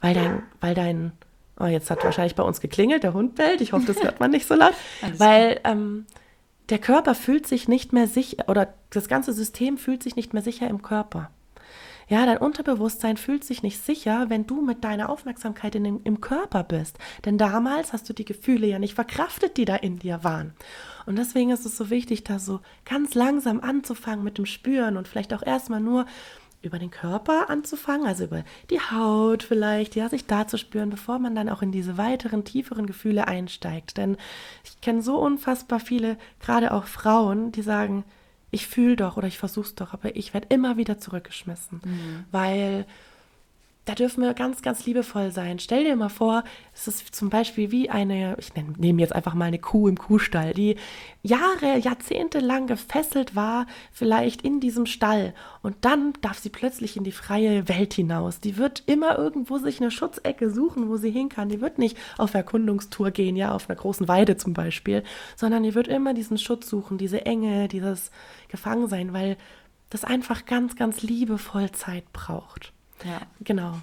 Weil dein, weil dein Oh, jetzt hat wahrscheinlich bei uns geklingelt, der Hund bellt. Ich hoffe, das hört man nicht so laut. weil ähm, der Körper fühlt sich nicht mehr sicher oder das ganze System fühlt sich nicht mehr sicher im Körper. Ja, dein Unterbewusstsein fühlt sich nicht sicher, wenn du mit deiner Aufmerksamkeit in dem, im Körper bist. Denn damals hast du die Gefühle ja nicht verkraftet, die da in dir waren. Und deswegen ist es so wichtig, da so ganz langsam anzufangen mit dem Spüren und vielleicht auch erstmal nur über den Körper anzufangen, also über die Haut vielleicht, ja, sich da zu spüren, bevor man dann auch in diese weiteren, tieferen Gefühle einsteigt. Denn ich kenne so unfassbar viele, gerade auch Frauen, die sagen, ich fühle doch oder ich versuch's doch, aber ich werde immer wieder zurückgeschmissen, mhm. weil da dürfen wir ganz, ganz liebevoll sein. Stell dir mal vor, es ist zum Beispiel wie eine, ich nehme jetzt einfach mal eine Kuh im Kuhstall, die Jahre, Jahrzehnte lang gefesselt war, vielleicht in diesem Stall. Und dann darf sie plötzlich in die freie Welt hinaus. Die wird immer irgendwo sich eine Schutzecke suchen, wo sie hin kann. Die wird nicht auf Erkundungstour gehen, ja, auf einer großen Weide zum Beispiel, sondern die wird immer diesen Schutz suchen, diese Enge, dieses Gefangensein, weil das einfach ganz, ganz liebevoll Zeit braucht. Ja. Genau.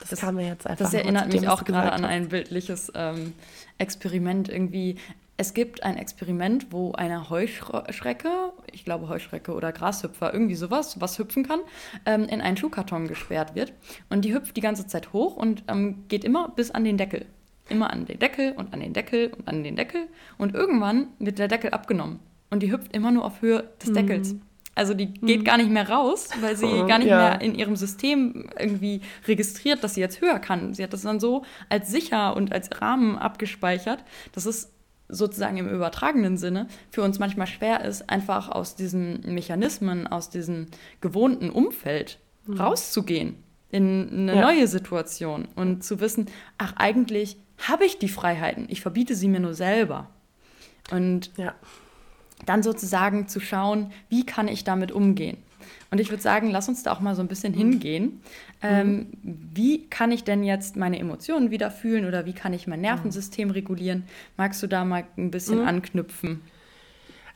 Das, das kam mir jetzt einfach. Das erinnert mich auch gerade an ein bildliches ähm, Experiment irgendwie. Es gibt ein Experiment, wo eine Heuschrecke, ich glaube Heuschrecke oder Grashüpfer, irgendwie sowas, was hüpfen kann, ähm, in einen Schuhkarton gesperrt wird. Und die hüpft die ganze Zeit hoch und ähm, geht immer bis an den Deckel. Immer an den Deckel und an den Deckel und an den Deckel. Und irgendwann wird der Deckel abgenommen. Und die hüpft immer nur auf Höhe des Deckels. Mhm. Also die geht mhm. gar nicht mehr raus, weil sie oh, gar nicht ja. mehr in ihrem System irgendwie registriert, dass sie jetzt höher kann. Sie hat das dann so als sicher und als Rahmen abgespeichert, dass es sozusagen im übertragenen Sinne für uns manchmal schwer ist, einfach aus diesen Mechanismen, aus diesem gewohnten Umfeld mhm. rauszugehen in eine ja. neue Situation und zu wissen, ach eigentlich habe ich die Freiheiten, ich verbiete sie mir nur selber. Und ja dann sozusagen zu schauen, wie kann ich damit umgehen. Und ich würde sagen, lass uns da auch mal so ein bisschen hingehen. Ähm, wie kann ich denn jetzt meine Emotionen wieder fühlen oder wie kann ich mein Nervensystem regulieren? Magst du da mal ein bisschen mhm. anknüpfen?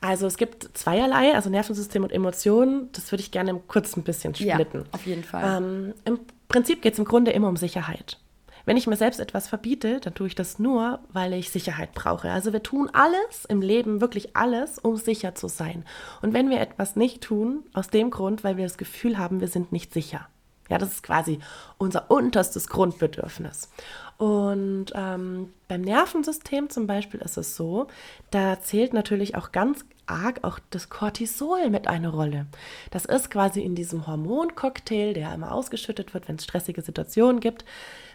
Also es gibt zweierlei, also Nervensystem und Emotionen. Das würde ich gerne kurz ein bisschen splitten. Ja, auf jeden Fall. Ähm, Im Prinzip geht es im Grunde immer um Sicherheit. Wenn ich mir selbst etwas verbiete, dann tue ich das nur, weil ich Sicherheit brauche. Also wir tun alles im Leben, wirklich alles, um sicher zu sein. Und wenn wir etwas nicht tun, aus dem Grund, weil wir das Gefühl haben, wir sind nicht sicher. Ja, das ist quasi unser unterstes Grundbedürfnis. Und ähm, beim Nervensystem zum Beispiel ist es so, da zählt natürlich auch ganz arg auch das Cortisol mit eine Rolle. Das ist quasi in diesem Hormoncocktail, der immer ausgeschüttet wird, wenn es stressige Situationen gibt,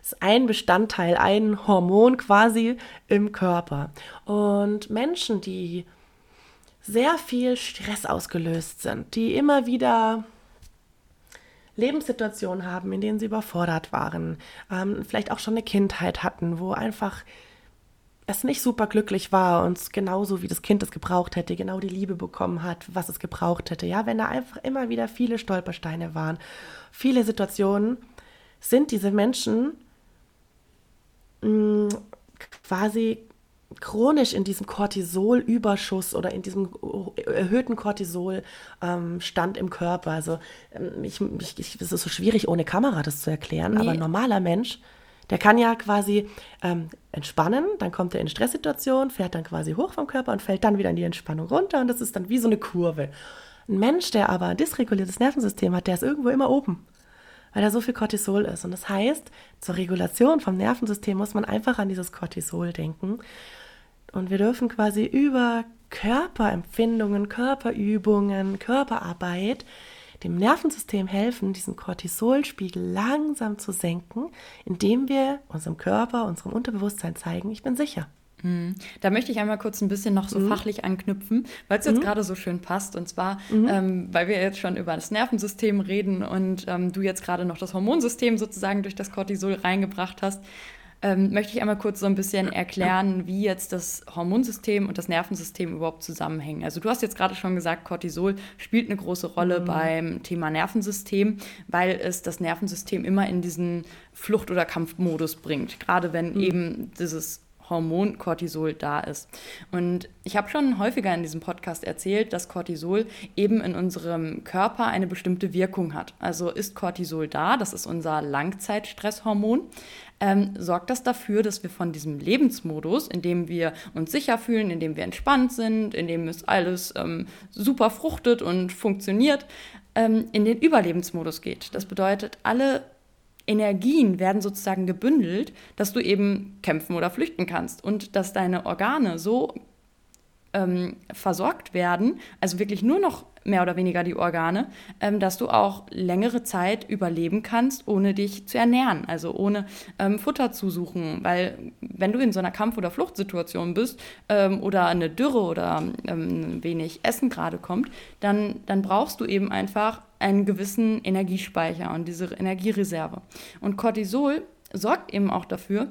ist ein Bestandteil, ein Hormon quasi im Körper. Und Menschen, die sehr viel Stress ausgelöst sind, die immer wieder Lebenssituationen haben, in denen sie überfordert waren, ähm, vielleicht auch schon eine Kindheit hatten, wo einfach es nicht super glücklich war und genauso wie das Kind es gebraucht hätte, genau die Liebe bekommen hat, was es gebraucht hätte. Ja, wenn da einfach immer wieder viele Stolpersteine waren, viele Situationen, sind diese Menschen mh, mm, quasi chronisch in diesem Cortisolüberschuss oder in diesem erhöhten Cortisolstand ähm, im Körper. Also ähm, ich, ich, ich, es ist so schwierig, ohne Kamera das zu erklären, nee. aber ein normaler Mensch, der kann ja quasi ähm, entspannen, dann kommt er in Stresssituation, fährt dann quasi hoch vom Körper und fällt dann wieder in die Entspannung runter und das ist dann wie so eine Kurve. Ein Mensch, der aber ein dysreguliertes Nervensystem hat, der ist irgendwo immer oben weil da so viel Cortisol ist. Und das heißt, zur Regulation vom Nervensystem muss man einfach an dieses Cortisol denken. Und wir dürfen quasi über Körperempfindungen, Körperübungen, Körperarbeit dem Nervensystem helfen, diesen Cortisolspiegel langsam zu senken, indem wir unserem Körper, unserem Unterbewusstsein zeigen, ich bin sicher. Mhm. Da möchte ich einmal kurz ein bisschen noch so mhm. fachlich anknüpfen, weil es jetzt mhm. gerade so schön passt. Und zwar, mhm. ähm, weil wir jetzt schon über das Nervensystem reden und ähm, du jetzt gerade noch das Hormonsystem sozusagen durch das Cortisol reingebracht hast ähm, möchte ich einmal kurz so ein bisschen erklären, wie jetzt das Hormonsystem und das Nervensystem überhaupt zusammenhängen. Also du hast jetzt gerade schon gesagt, Cortisol spielt eine große Rolle mhm. beim Thema Nervensystem, weil es das Nervensystem immer in diesen Flucht- oder Kampfmodus bringt. Gerade wenn mhm. eben dieses Hormon Cortisol da ist. Und ich habe schon häufiger in diesem Podcast erzählt, dass Cortisol eben in unserem Körper eine bestimmte Wirkung hat. Also ist Cortisol da, das ist unser Langzeitstresshormon, ähm, sorgt das dafür, dass wir von diesem Lebensmodus, in dem wir uns sicher fühlen, in dem wir entspannt sind, in dem es alles ähm, super fruchtet und funktioniert, ähm, in den Überlebensmodus geht. Das bedeutet, alle Energien werden sozusagen gebündelt, dass du eben kämpfen oder flüchten kannst und dass deine Organe so ähm, versorgt werden, also wirklich nur noch mehr oder weniger die Organe, ähm, dass du auch längere Zeit überleben kannst, ohne dich zu ernähren, also ohne ähm, Futter zu suchen. Weil wenn du in so einer Kampf- oder Fluchtsituation bist ähm, oder eine Dürre oder ähm, wenig Essen gerade kommt, dann, dann brauchst du eben einfach einen gewissen Energiespeicher und diese Energiereserve. Und Cortisol sorgt eben auch dafür,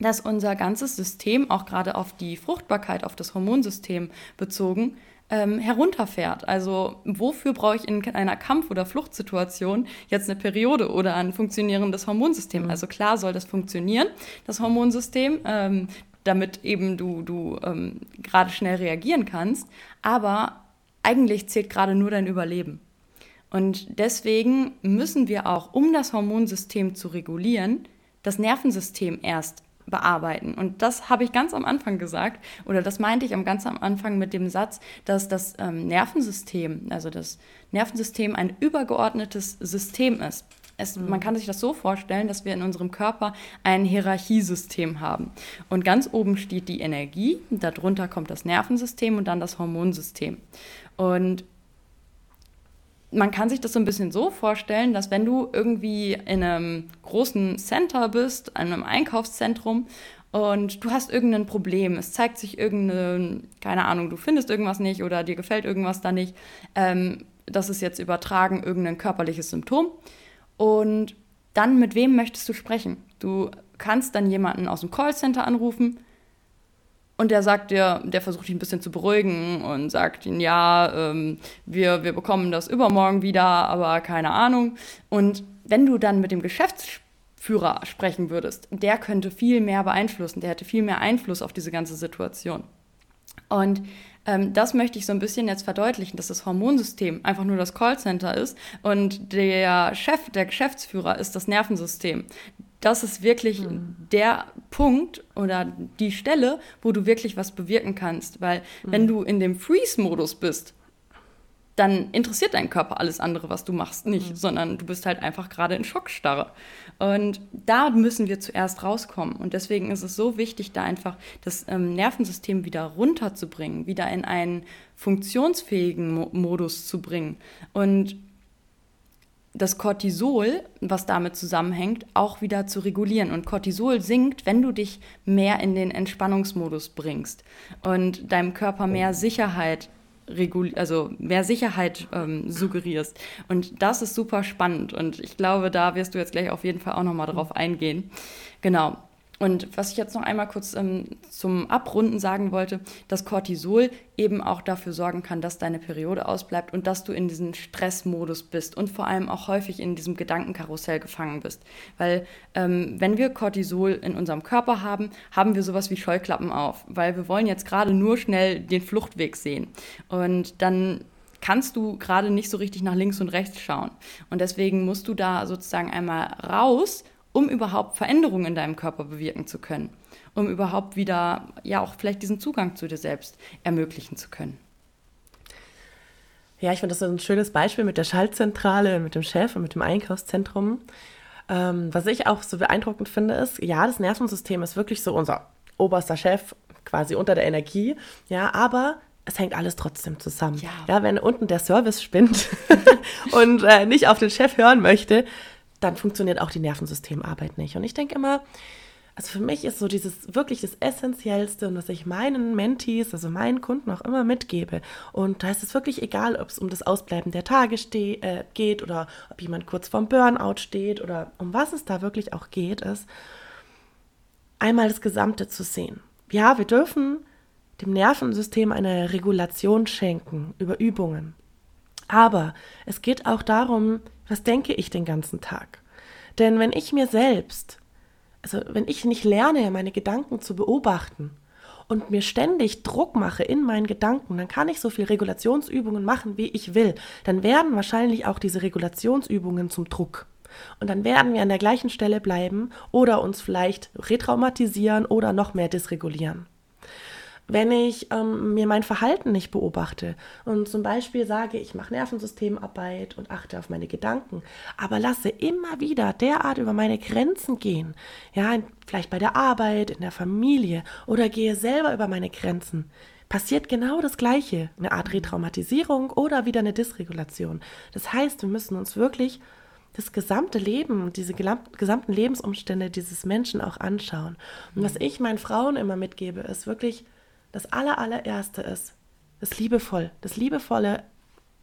dass unser ganzes System, auch gerade auf die Fruchtbarkeit, auf das Hormonsystem bezogen, ähm, herunterfährt. Also wofür brauche ich in einer Kampf- oder Fluchtsituation jetzt eine Periode oder ein funktionierendes Hormonsystem? Mhm. Also klar soll das funktionieren, das Hormonsystem, ähm, damit eben du, du ähm, gerade schnell reagieren kannst, aber eigentlich zählt gerade nur dein Überleben. Und deswegen müssen wir auch, um das Hormonsystem zu regulieren, das Nervensystem erst bearbeiten. Und das habe ich ganz am Anfang gesagt, oder das meinte ich am ganz am Anfang mit dem Satz, dass das ähm, Nervensystem, also das Nervensystem ein übergeordnetes System ist. Es, mhm. Man kann sich das so vorstellen, dass wir in unserem Körper ein Hierarchiesystem haben. Und ganz oben steht die Energie, darunter kommt das Nervensystem und dann das Hormonsystem. Und man kann sich das so ein bisschen so vorstellen, dass wenn du irgendwie in einem großen Center bist, einem Einkaufszentrum und du hast irgendein Problem, es zeigt sich irgendeine, keine Ahnung, du findest irgendwas nicht oder dir gefällt irgendwas da nicht, ähm, das ist jetzt übertragen irgendein körperliches Symptom. Und dann mit wem möchtest du sprechen? Du kannst dann jemanden aus dem Callcenter anrufen und der sagt dir, der versucht dich ein bisschen zu beruhigen und sagt ihnen, ja, ähm, wir, wir bekommen das übermorgen wieder, aber keine Ahnung. Und wenn du dann mit dem Geschäftsführer sprechen würdest, der könnte viel mehr beeinflussen, der hätte viel mehr Einfluss auf diese ganze Situation. Und ähm, das möchte ich so ein bisschen jetzt verdeutlichen, dass das Hormonsystem einfach nur das Callcenter ist und der Chef, der Geschäftsführer ist das Nervensystem das ist wirklich mhm. der Punkt oder die Stelle, wo du wirklich was bewirken kannst. Weil mhm. wenn du in dem Freeze-Modus bist, dann interessiert dein Körper alles andere, was du machst, nicht, mhm. sondern du bist halt einfach gerade in Schockstarre. Und da müssen wir zuerst rauskommen. Und deswegen ist es so wichtig, da einfach das ähm, Nervensystem wieder runterzubringen, wieder in einen funktionsfähigen Mo Modus zu bringen. Und das Cortisol, was damit zusammenhängt, auch wieder zu regulieren. Und Cortisol sinkt, wenn du dich mehr in den Entspannungsmodus bringst und deinem Körper mehr Sicherheit also mehr Sicherheit ähm, suggerierst. Und das ist super spannend. Und ich glaube, da wirst du jetzt gleich auf jeden Fall auch nochmal drauf eingehen. Genau. Und was ich jetzt noch einmal kurz ähm, zum Abrunden sagen wollte, dass Cortisol eben auch dafür sorgen kann, dass deine Periode ausbleibt und dass du in diesem Stressmodus bist und vor allem auch häufig in diesem Gedankenkarussell gefangen bist. Weil ähm, wenn wir Cortisol in unserem Körper haben, haben wir sowas wie Scheuklappen auf, weil wir wollen jetzt gerade nur schnell den Fluchtweg sehen. Und dann kannst du gerade nicht so richtig nach links und rechts schauen. Und deswegen musst du da sozusagen einmal raus um überhaupt Veränderungen in deinem Körper bewirken zu können, um überhaupt wieder, ja, auch vielleicht diesen Zugang zu dir selbst ermöglichen zu können. Ja, ich finde das ein schönes Beispiel mit der Schaltzentrale, mit dem Chef und mit dem Einkaufszentrum. Ähm, was ich auch so beeindruckend finde, ist, ja, das Nervensystem ist wirklich so unser oberster Chef, quasi unter der Energie, ja, aber es hängt alles trotzdem zusammen. Ja, ja wenn unten der Service spinnt und äh, nicht auf den Chef hören möchte, dann funktioniert auch die Nervensystemarbeit nicht. Und ich denke immer, also für mich ist so dieses wirklich das Essentiellste und was ich meinen Mentees, also meinen Kunden auch immer mitgebe. Und da ist es wirklich egal, ob es um das Ausbleiben der Tage äh, geht oder ob jemand kurz vorm Burnout steht oder um was es da wirklich auch geht, ist einmal das Gesamte zu sehen. Ja, wir dürfen dem Nervensystem eine Regulation schenken über Übungen. Aber es geht auch darum, was denke ich den ganzen Tag? Denn wenn ich mir selbst, also wenn ich nicht lerne, meine Gedanken zu beobachten und mir ständig Druck mache in meinen Gedanken, dann kann ich so viel Regulationsübungen machen, wie ich will. Dann werden wahrscheinlich auch diese Regulationsübungen zum Druck. Und dann werden wir an der gleichen Stelle bleiben oder uns vielleicht retraumatisieren oder noch mehr dysregulieren wenn ich ähm, mir mein Verhalten nicht beobachte und zum Beispiel sage, ich mache Nervensystemarbeit und achte auf meine Gedanken, aber lasse immer wieder derart über meine Grenzen gehen, ja, vielleicht bei der Arbeit, in der Familie oder gehe selber über meine Grenzen, passiert genau das Gleiche, eine Art Retraumatisierung oder wieder eine Dysregulation. Das heißt, wir müssen uns wirklich das gesamte Leben und diese gesamten Lebensumstände dieses Menschen auch anschauen. Und was mhm. ich meinen Frauen immer mitgebe, ist wirklich, das aller, allererste ist, das liebevoll, das liebevolle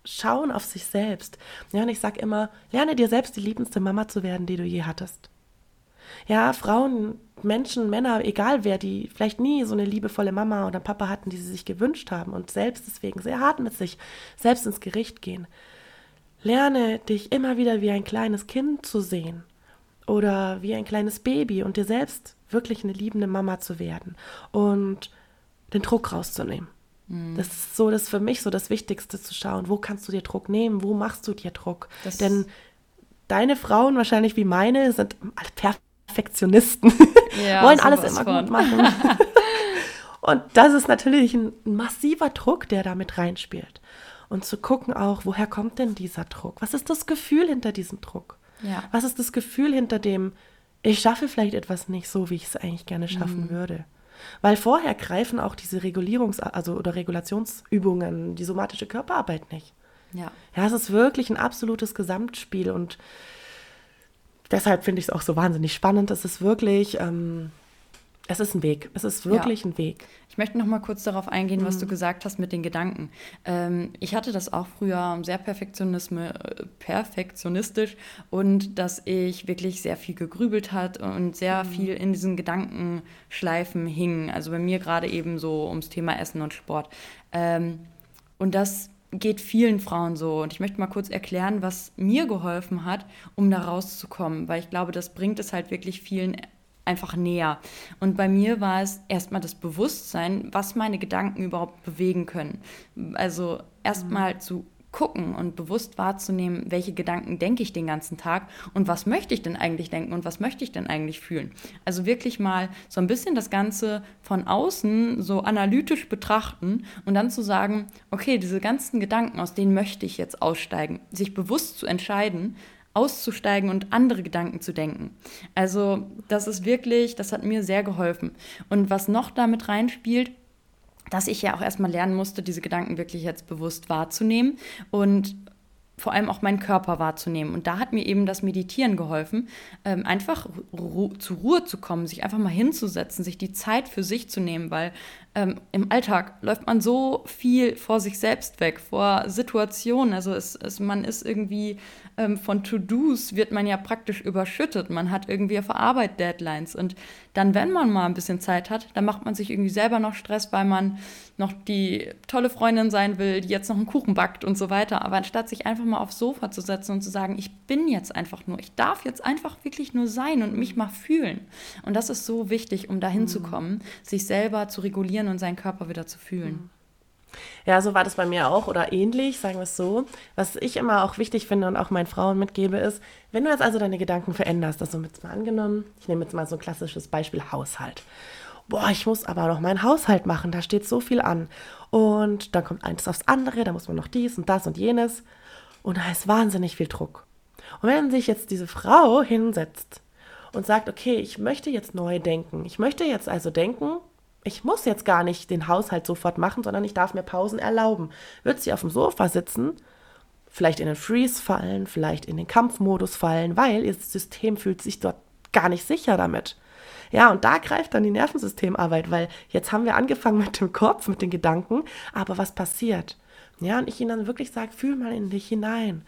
Schauen auf sich selbst. Ja, und ich sage immer, lerne dir selbst die liebendste Mama zu werden, die du je hattest. Ja, Frauen, Menschen, Männer, egal wer, die vielleicht nie so eine liebevolle Mama oder Papa hatten, die sie sich gewünscht haben und selbst deswegen sehr hart mit sich selbst ins Gericht gehen. Lerne dich immer wieder wie ein kleines Kind zu sehen oder wie ein kleines Baby und dir selbst wirklich eine liebende Mama zu werden. Und den Druck rauszunehmen. Mhm. Das ist so, das ist für mich so das Wichtigste zu schauen, wo kannst du dir Druck nehmen, wo machst du dir Druck? Das Denn deine Frauen, wahrscheinlich wie meine, sind Perfektionisten, ja, wollen alles immer von. gut machen. Und das ist natürlich ein massiver Druck, der da mit reinspielt. Und zu gucken auch, woher kommt denn dieser Druck? Was ist das Gefühl hinter diesem Druck? Ja. Was ist das Gefühl hinter dem, ich schaffe vielleicht etwas nicht so, wie ich es eigentlich gerne schaffen mhm. würde? Weil vorher greifen auch diese Regulierungs- also oder Regulationsübungen, die somatische Körperarbeit nicht. Ja. Ja, es ist wirklich ein absolutes Gesamtspiel und deshalb finde ich es auch so wahnsinnig spannend. Es ist wirklich ähm, es ist ein Weg. Es ist wirklich ja. ein Weg. Ich möchte noch mal kurz darauf eingehen, was mhm. du gesagt hast mit den Gedanken. Ähm, ich hatte das auch früher sehr perfektionistisch und dass ich wirklich sehr viel gegrübelt hat und sehr mhm. viel in diesen Gedankenschleifen hing. Also bei mir gerade eben so ums Thema Essen und Sport. Ähm, und das geht vielen Frauen so. Und ich möchte mal kurz erklären, was mir geholfen hat, um da rauszukommen, weil ich glaube, das bringt es halt wirklich vielen einfach näher. Und bei mir war es erstmal das Bewusstsein, was meine Gedanken überhaupt bewegen können. Also erstmal mhm. zu gucken und bewusst wahrzunehmen, welche Gedanken denke ich den ganzen Tag und was möchte ich denn eigentlich denken und was möchte ich denn eigentlich fühlen. Also wirklich mal so ein bisschen das Ganze von außen so analytisch betrachten und dann zu sagen, okay, diese ganzen Gedanken, aus denen möchte ich jetzt aussteigen, sich bewusst zu entscheiden, auszusteigen und andere Gedanken zu denken. Also das ist wirklich, das hat mir sehr geholfen. Und was noch damit reinspielt, dass ich ja auch erstmal lernen musste, diese Gedanken wirklich jetzt bewusst wahrzunehmen und vor allem auch meinen Körper wahrzunehmen. Und da hat mir eben das Meditieren geholfen, ähm, einfach zur Ruhe zu kommen, sich einfach mal hinzusetzen, sich die Zeit für sich zu nehmen, weil ähm, im Alltag läuft man so viel vor sich selbst weg, vor Situationen. Also es, es, man ist irgendwie ähm, von To-Dos wird man ja praktisch überschüttet. Man hat irgendwie auf Arbeit Deadlines. Und dann, wenn man mal ein bisschen Zeit hat, dann macht man sich irgendwie selber noch Stress, weil man noch die tolle Freundin sein will, die jetzt noch einen Kuchen backt und so weiter. Aber anstatt sich einfach mal aufs Sofa zu setzen und zu sagen, ich bin jetzt einfach nur, ich darf jetzt einfach wirklich nur sein und mich mal fühlen. Und das ist so wichtig, um dahin mhm. zu kommen, sich selber zu regulieren und seinen Körper wieder zu fühlen. Ja, so war das bei mir auch oder ähnlich, sagen wir es so. Was ich immer auch wichtig finde und auch meinen Frauen mitgebe, ist, wenn du jetzt also deine Gedanken veränderst, also jetzt mal angenommen, ich nehme jetzt mal so ein klassisches Beispiel Haushalt. Boah, ich muss aber noch meinen Haushalt machen, da steht so viel an. Und dann kommt eins aufs andere, da muss man noch dies und das und jenes. Und da ist wahnsinnig viel Druck. Und wenn sich jetzt diese Frau hinsetzt und sagt, okay, ich möchte jetzt neu denken. Ich möchte jetzt also denken, ich muss jetzt gar nicht den Haushalt sofort machen, sondern ich darf mir Pausen erlauben. Wird sie auf dem Sofa sitzen, vielleicht in den Freeze fallen, vielleicht in den Kampfmodus fallen, weil ihr System fühlt sich dort gar nicht sicher damit. Ja, und da greift dann die Nervensystemarbeit, weil jetzt haben wir angefangen mit dem Kopf, mit den Gedanken, aber was passiert? Ja, und ich ihnen dann wirklich sage, fühl mal in dich hinein.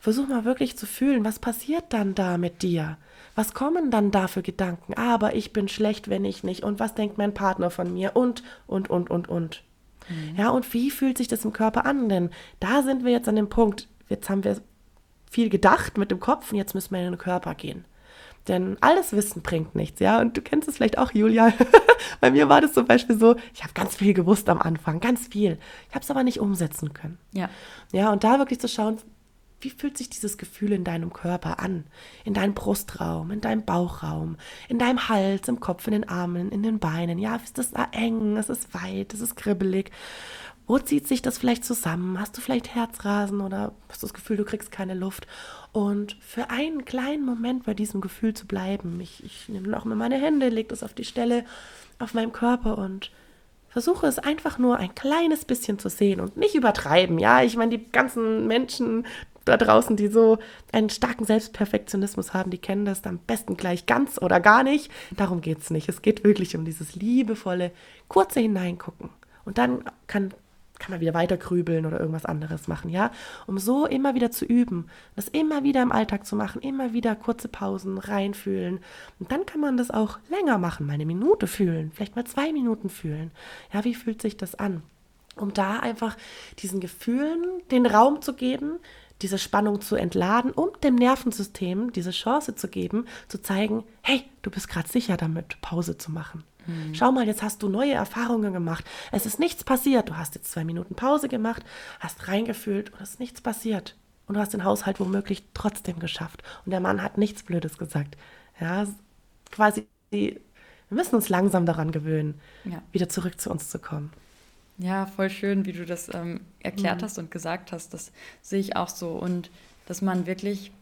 Versuch mal wirklich zu fühlen, was passiert dann da mit dir? Was kommen dann da für Gedanken? Aber ich bin schlecht, wenn ich nicht. Und was denkt mein Partner von mir? Und, und, und, und, und. Mhm. Ja, und wie fühlt sich das im Körper an? Denn da sind wir jetzt an dem Punkt, jetzt haben wir viel gedacht mit dem Kopf und jetzt müssen wir in den Körper gehen. Denn alles Wissen bringt nichts, ja. Und du kennst es vielleicht auch, Julia. Bei mir war das zum Beispiel so, ich habe ganz viel gewusst am Anfang, ganz viel. Ich habe es aber nicht umsetzen können. Ja. Ja, und da wirklich zu schauen, wie fühlt sich dieses Gefühl in deinem Körper an? In deinem Brustraum, in deinem Bauchraum, in deinem Hals, im Kopf, in den Armen, in den Beinen. Ja, ist das eng, ist es weit, ist es kribbelig? Wo zieht sich das vielleicht zusammen? Hast du vielleicht Herzrasen oder hast du das Gefühl, du kriegst keine Luft? Und für einen kleinen Moment bei diesem Gefühl zu bleiben, ich, ich nehme noch mal meine Hände, lege das auf die Stelle auf meinem Körper und versuche es einfach nur ein kleines bisschen zu sehen und nicht übertreiben. Ja, ich meine, die ganzen Menschen da draußen, die so einen starken Selbstperfektionismus haben, die kennen das am besten gleich ganz oder gar nicht. Darum geht es nicht. Es geht wirklich um dieses liebevolle, kurze Hineingucken. Und dann kann, kann man wieder weiter grübeln oder irgendwas anderes machen, ja? Um so immer wieder zu üben, das immer wieder im Alltag zu machen, immer wieder kurze Pausen reinfühlen. Und dann kann man das auch länger machen, mal eine Minute fühlen, vielleicht mal zwei Minuten fühlen. Ja, wie fühlt sich das an? Um da einfach diesen Gefühlen den Raum zu geben, diese Spannung zu entladen, um dem Nervensystem diese Chance zu geben, zu zeigen, hey, du bist gerade sicher damit, Pause zu machen. Mhm. Schau mal, jetzt hast du neue Erfahrungen gemacht. Es ist nichts passiert. Du hast jetzt zwei Minuten Pause gemacht, hast reingefühlt und es ist nichts passiert. Und du hast den Haushalt womöglich trotzdem geschafft. Und der Mann hat nichts Blödes gesagt. Ja, quasi, wir müssen uns langsam daran gewöhnen, ja. wieder zurück zu uns zu kommen. Ja, voll schön, wie du das ähm, erklärt mhm. hast und gesagt hast. Das sehe ich auch so. Und dass man wirklich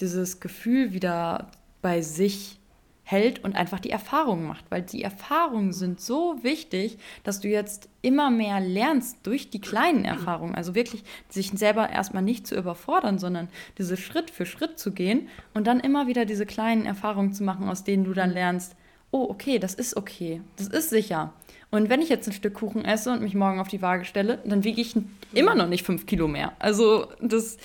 dieses Gefühl wieder bei sich hält und einfach die Erfahrungen macht. Weil die Erfahrungen sind so wichtig, dass du jetzt immer mehr lernst durch die kleinen Erfahrungen. Also wirklich sich selber erstmal nicht zu überfordern, sondern diese Schritt für Schritt zu gehen und dann immer wieder diese kleinen Erfahrungen zu machen, aus denen du dann lernst, oh, okay, das ist okay, das ist sicher. Und wenn ich jetzt ein Stück Kuchen esse und mich morgen auf die Waage stelle, dann wiege ich immer noch nicht fünf Kilo mehr. Also das,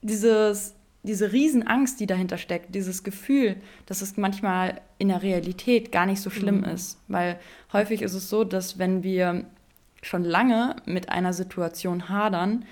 dieses, diese Riesenangst, die dahinter steckt, dieses Gefühl, dass es manchmal in der Realität gar nicht so schlimm mhm. ist. Weil häufig ist es so, dass wenn wir schon lange mit einer Situation hadern,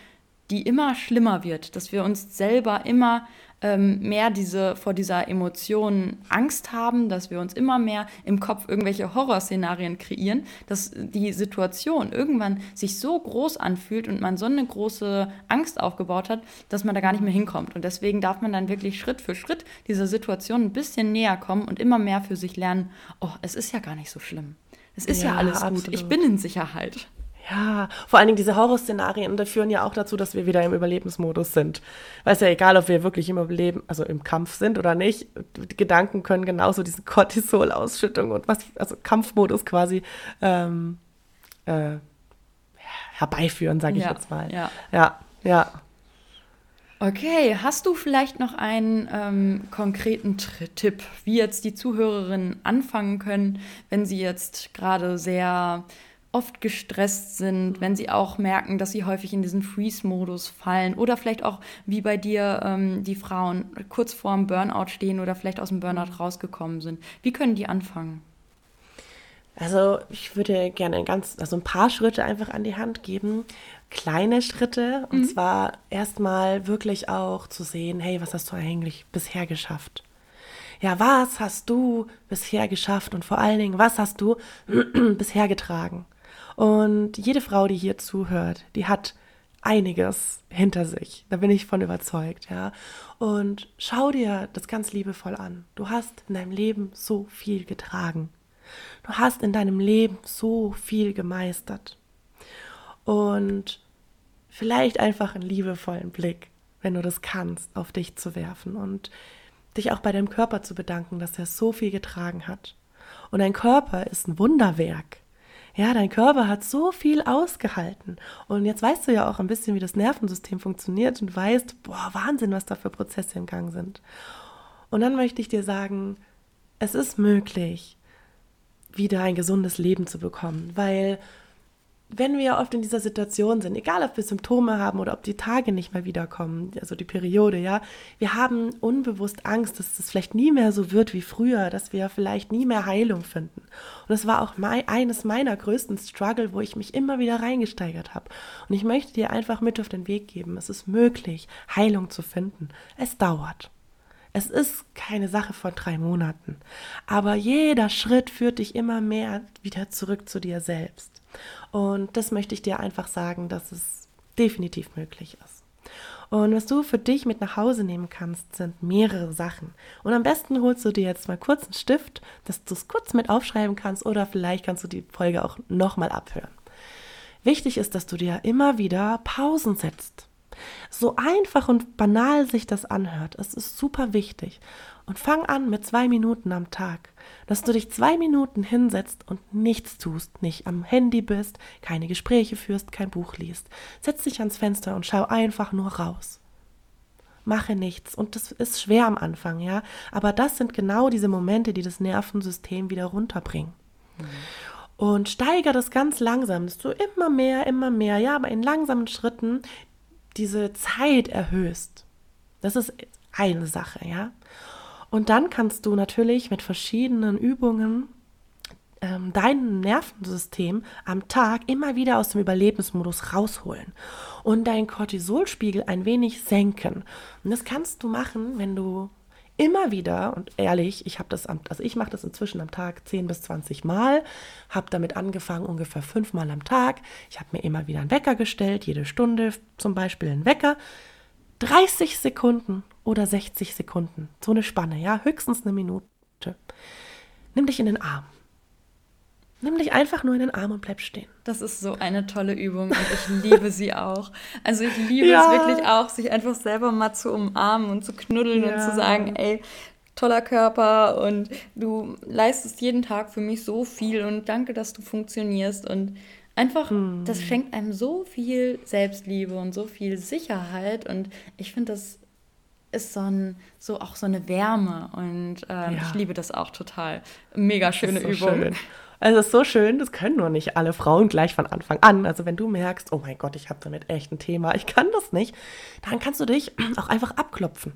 die immer schlimmer wird, dass wir uns selber immer ähm, mehr diese, vor dieser Emotion Angst haben, dass wir uns immer mehr im Kopf irgendwelche Horrorszenarien kreieren, dass die Situation irgendwann sich so groß anfühlt und man so eine große Angst aufgebaut hat, dass man da gar nicht mehr hinkommt. Und deswegen darf man dann wirklich Schritt für Schritt dieser Situation ein bisschen näher kommen und immer mehr für sich lernen, oh, es ist ja gar nicht so schlimm. Es ist ja, ja alles absolut. gut. Ich bin in Sicherheit. Ja, vor allen Dingen diese Horrorszenarien, die führen ja auch dazu, dass wir wieder im Überlebensmodus sind. Weil es ja egal, ob wir wirklich im Überleben, also im Kampf sind oder nicht, Gedanken können genauso diese Cortisol-Ausschüttung und was, also Kampfmodus quasi ähm, äh, herbeiführen, sage ich ja, jetzt mal. Ja, ja. ja. Okay, hast du vielleicht noch einen ähm, konkreten Tipp, wie jetzt die Zuhörerinnen anfangen können, wenn sie jetzt gerade sehr oft gestresst sind, wenn sie auch merken, dass sie häufig in diesen Freeze-Modus fallen oder vielleicht auch wie bei dir ähm, die Frauen kurz vorm Burnout stehen oder vielleicht aus dem Burnout rausgekommen sind. Wie können die anfangen? Also ich würde gerne ganz, also ein paar Schritte einfach an die Hand geben. Kleine Schritte. Und mhm. zwar erstmal wirklich auch zu sehen, hey, was hast du eigentlich bisher geschafft? Ja, was hast du bisher geschafft und vor allen Dingen, was hast du bisher getragen? Und jede Frau, die hier zuhört, die hat einiges hinter sich. Da bin ich von überzeugt, ja. Und schau dir das ganz liebevoll an. Du hast in deinem Leben so viel getragen. Du hast in deinem Leben so viel gemeistert. Und vielleicht einfach einen liebevollen Blick, wenn du das kannst, auf dich zu werfen und dich auch bei deinem Körper zu bedanken, dass er so viel getragen hat. Und dein Körper ist ein Wunderwerk. Ja, dein Körper hat so viel ausgehalten. Und jetzt weißt du ja auch ein bisschen, wie das Nervensystem funktioniert und weißt, boah, Wahnsinn, was da für Prozesse im Gang sind. Und dann möchte ich dir sagen, es ist möglich, wieder ein gesundes Leben zu bekommen, weil wenn wir oft in dieser Situation sind, egal ob wir Symptome haben oder ob die Tage nicht mehr wiederkommen, also die Periode, ja, wir haben unbewusst Angst, dass es vielleicht nie mehr so wird wie früher, dass wir vielleicht nie mehr Heilung finden. Und das war auch mein, eines meiner größten Struggle, wo ich mich immer wieder reingesteigert habe. Und ich möchte dir einfach mit auf den Weg geben, es ist möglich, Heilung zu finden. Es dauert. Es ist keine Sache von drei Monaten, aber jeder Schritt führt dich immer mehr wieder zurück zu dir selbst. Und das möchte ich dir einfach sagen, dass es definitiv möglich ist. Und was du für dich mit nach Hause nehmen kannst, sind mehrere Sachen. Und am besten holst du dir jetzt mal kurz einen Stift, dass du es kurz mit aufschreiben kannst oder vielleicht kannst du die Folge auch nochmal abhören. Wichtig ist, dass du dir immer wieder Pausen setzt. So einfach und banal sich das anhört, es ist super wichtig. Und fang an mit zwei Minuten am Tag, dass du dich zwei Minuten hinsetzt und nichts tust, nicht am Handy bist, keine Gespräche führst, kein Buch liest. Setz dich ans Fenster und schau einfach nur raus. Mache nichts. Und das ist schwer am Anfang, ja. Aber das sind genau diese Momente, die das Nervensystem wieder runterbringen. Mhm. Und steiger das ganz langsam, dass du immer mehr, immer mehr, ja, aber in langsamen Schritten diese Zeit erhöhst. Das ist eine Sache, ja. Und dann kannst du natürlich mit verschiedenen Übungen ähm, dein Nervensystem am Tag immer wieder aus dem Überlebensmodus rausholen und deinen Cortisolspiegel ein wenig senken. Und das kannst du machen, wenn du immer wieder und ehrlich, ich habe das also ich mache das inzwischen am Tag 10 bis 20 Mal, habe damit angefangen ungefähr fünfmal am Tag. Ich habe mir immer wieder einen Wecker gestellt, jede Stunde zum Beispiel einen Wecker. 30 Sekunden oder 60 Sekunden. So eine Spanne, ja, höchstens eine Minute. Nimm dich in den Arm. Nimm dich einfach nur in den Arm und bleib stehen. Das ist so eine tolle Übung und ich liebe sie auch. Also ich liebe ja. es wirklich auch, sich einfach selber mal zu umarmen und zu knuddeln ja. und zu sagen, ey, toller Körper und du leistest jeden Tag für mich so viel und danke, dass du funktionierst und einfach, hm. das schenkt einem so viel Selbstliebe und so viel Sicherheit und ich finde das ist so, ein, so auch so eine Wärme und ähm, ja. ich liebe das auch total. Mega schöne so Übung. Schön. Also es ist so schön, das können nur nicht alle Frauen gleich von Anfang an. Also wenn du merkst, oh mein Gott, ich habe damit echt ein Thema, ich kann das nicht, dann kannst du dich auch einfach abklopfen.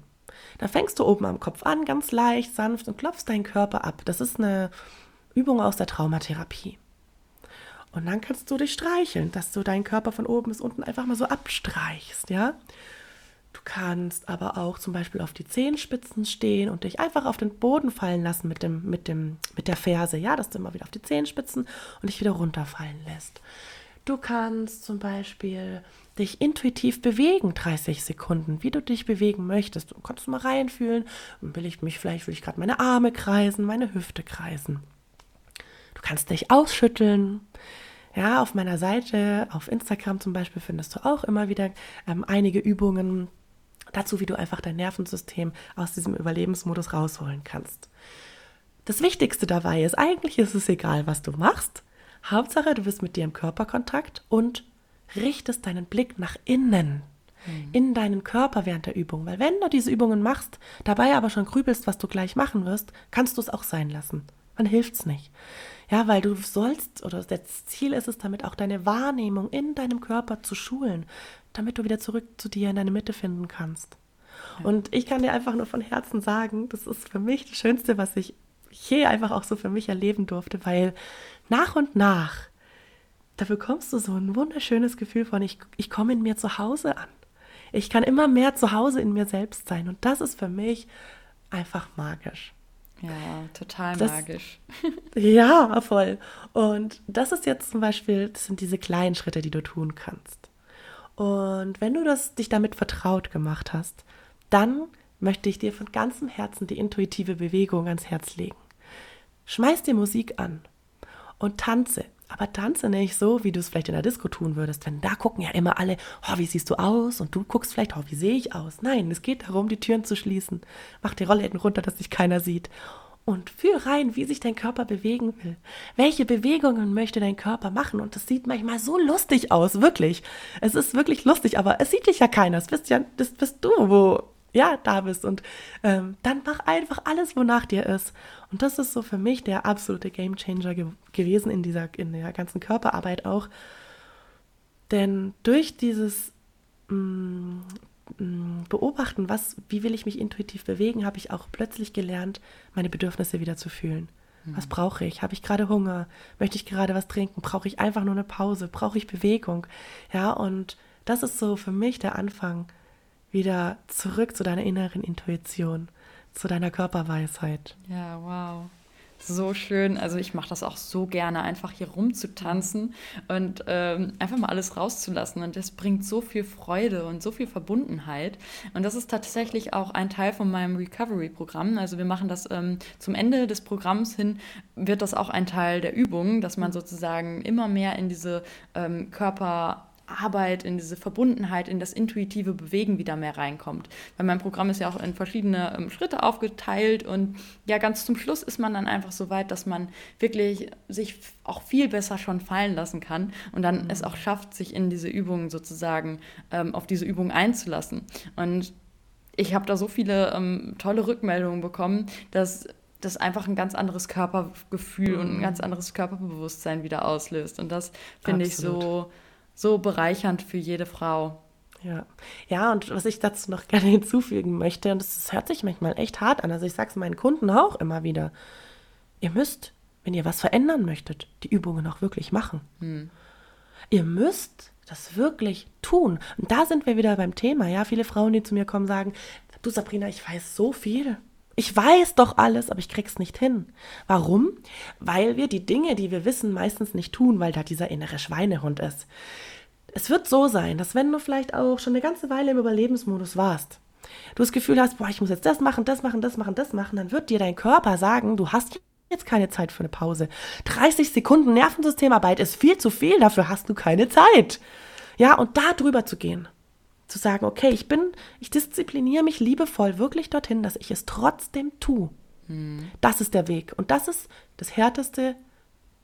Da fängst du oben am Kopf an, ganz leicht, sanft und klopfst deinen Körper ab. Das ist eine Übung aus der Traumatherapie. Und dann kannst du dich streicheln, dass du deinen Körper von oben bis unten einfach mal so abstreichst, ja. Kannst aber auch zum Beispiel auf die Zehenspitzen stehen und dich einfach auf den Boden fallen lassen mit, dem, mit, dem, mit der Ferse, ja, dass du immer wieder auf die Zehenspitzen und dich wieder runterfallen lässt. Du kannst zum Beispiel dich intuitiv bewegen, 30 Sekunden, wie du dich bewegen möchtest. Du kannst mal reinfühlen, will ich mich, vielleicht will ich gerade meine Arme kreisen, meine Hüfte kreisen. Du kannst dich ausschütteln. Ja, auf meiner Seite, auf Instagram zum Beispiel, findest du auch immer wieder ähm, einige Übungen dazu, wie du einfach dein Nervensystem aus diesem Überlebensmodus rausholen kannst. Das Wichtigste dabei ist, eigentlich ist es egal, was du machst. Hauptsache, du bist mit dir im Körperkontakt und richtest deinen Blick nach innen, mhm. in deinen Körper während der Übung. Weil wenn du diese Übungen machst, dabei aber schon grübelst, was du gleich machen wirst, kannst du es auch sein lassen. Dann hilft es nicht. Ja, weil du sollst, oder das Ziel ist es damit, auch deine Wahrnehmung in deinem Körper zu schulen, damit du wieder zurück zu dir in deine Mitte finden kannst. Ja. Und ich kann dir einfach nur von Herzen sagen, das ist für mich das Schönste, was ich je einfach auch so für mich erleben durfte, weil nach und nach, da bekommst du so ein wunderschönes Gefühl von, ich, ich komme in mir zu Hause an. Ich kann immer mehr zu Hause in mir selbst sein. Und das ist für mich einfach magisch. Ja, total das, magisch. ja, voll. Und das ist jetzt zum Beispiel, das sind diese kleinen Schritte, die du tun kannst. Und wenn du das, dich damit vertraut gemacht hast, dann möchte ich dir von ganzem Herzen die intuitive Bewegung ans Herz legen. Schmeiß dir Musik an und tanze. Aber tanze nicht so, wie du es vielleicht in der Disco tun würdest. Denn da gucken ja immer alle, oh, wie siehst du aus? Und du guckst vielleicht, oh, wie sehe ich aus? Nein, es geht darum, die Türen zu schließen. Mach die Rollläden runter, dass dich keiner sieht. Und führ rein, wie sich dein Körper bewegen will. Welche Bewegungen möchte dein Körper machen? Und das sieht manchmal so lustig aus, wirklich. Es ist wirklich lustig, aber es sieht dich ja keiner. Das bist ja, das bist du, wo ja, da bist. Und ähm, dann mach einfach alles, wonach dir ist. Und das ist so für mich der absolute Gamechanger ge gewesen in dieser, in der ganzen Körperarbeit auch. Denn durch dieses mm, mm, Beobachten, was, wie will ich mich intuitiv bewegen, habe ich auch plötzlich gelernt, meine Bedürfnisse wieder zu fühlen. Mhm. Was brauche ich? Habe ich gerade Hunger? Möchte ich gerade was trinken? Brauche ich einfach nur eine Pause? Brauche ich Bewegung? Ja, und das ist so für mich der Anfang wieder zurück zu deiner inneren Intuition, zu deiner Körperweisheit. Ja, wow. So schön. Also ich mache das auch so gerne, einfach hier rumzutanzen und ähm, einfach mal alles rauszulassen. Und das bringt so viel Freude und so viel Verbundenheit. Und das ist tatsächlich auch ein Teil von meinem Recovery-Programm. Also wir machen das ähm, zum Ende des Programms hin, wird das auch ein Teil der Übung, dass man sozusagen immer mehr in diese ähm, Körper Arbeit, in diese Verbundenheit, in das intuitive Bewegen wieder mehr reinkommt. Weil mein Programm ist ja auch in verschiedene ähm, Schritte aufgeteilt und ja, ganz zum Schluss ist man dann einfach so weit, dass man wirklich sich auch viel besser schon fallen lassen kann und dann mhm. es auch schafft, sich in diese Übungen sozusagen ähm, auf diese Übungen einzulassen. Und ich habe da so viele ähm, tolle Rückmeldungen bekommen, dass das einfach ein ganz anderes Körpergefühl mhm. und ein mhm. ganz anderes Körperbewusstsein wieder auslöst. Und das finde ich so so bereichernd für jede Frau. Ja. ja, und was ich dazu noch gerne hinzufügen möchte, und das, das hört sich manchmal echt hart an, also ich sage es meinen Kunden auch immer wieder, ihr müsst, wenn ihr was verändern möchtet, die Übungen auch wirklich machen. Hm. Ihr müsst das wirklich tun. Und da sind wir wieder beim Thema. Ja, viele Frauen, die zu mir kommen, sagen, du Sabrina, ich weiß so viel. Ich weiß doch alles, aber ich krieg's nicht hin. Warum? Weil wir die Dinge, die wir wissen, meistens nicht tun, weil da dieser innere Schweinehund ist. Es wird so sein, dass wenn du vielleicht auch schon eine ganze Weile im Überlebensmodus warst, du das Gefühl hast, boah, ich muss jetzt das machen, das machen, das machen, das machen, dann wird dir dein Körper sagen, du hast jetzt keine Zeit für eine Pause. 30 Sekunden Nervensystemarbeit ist viel zu viel, dafür hast du keine Zeit. Ja, und da drüber zu gehen zu sagen, okay, ich bin, ich diszipliniere mich liebevoll wirklich dorthin, dass ich es trotzdem tue. Hm. Das ist der Weg. Und das ist das Härteste.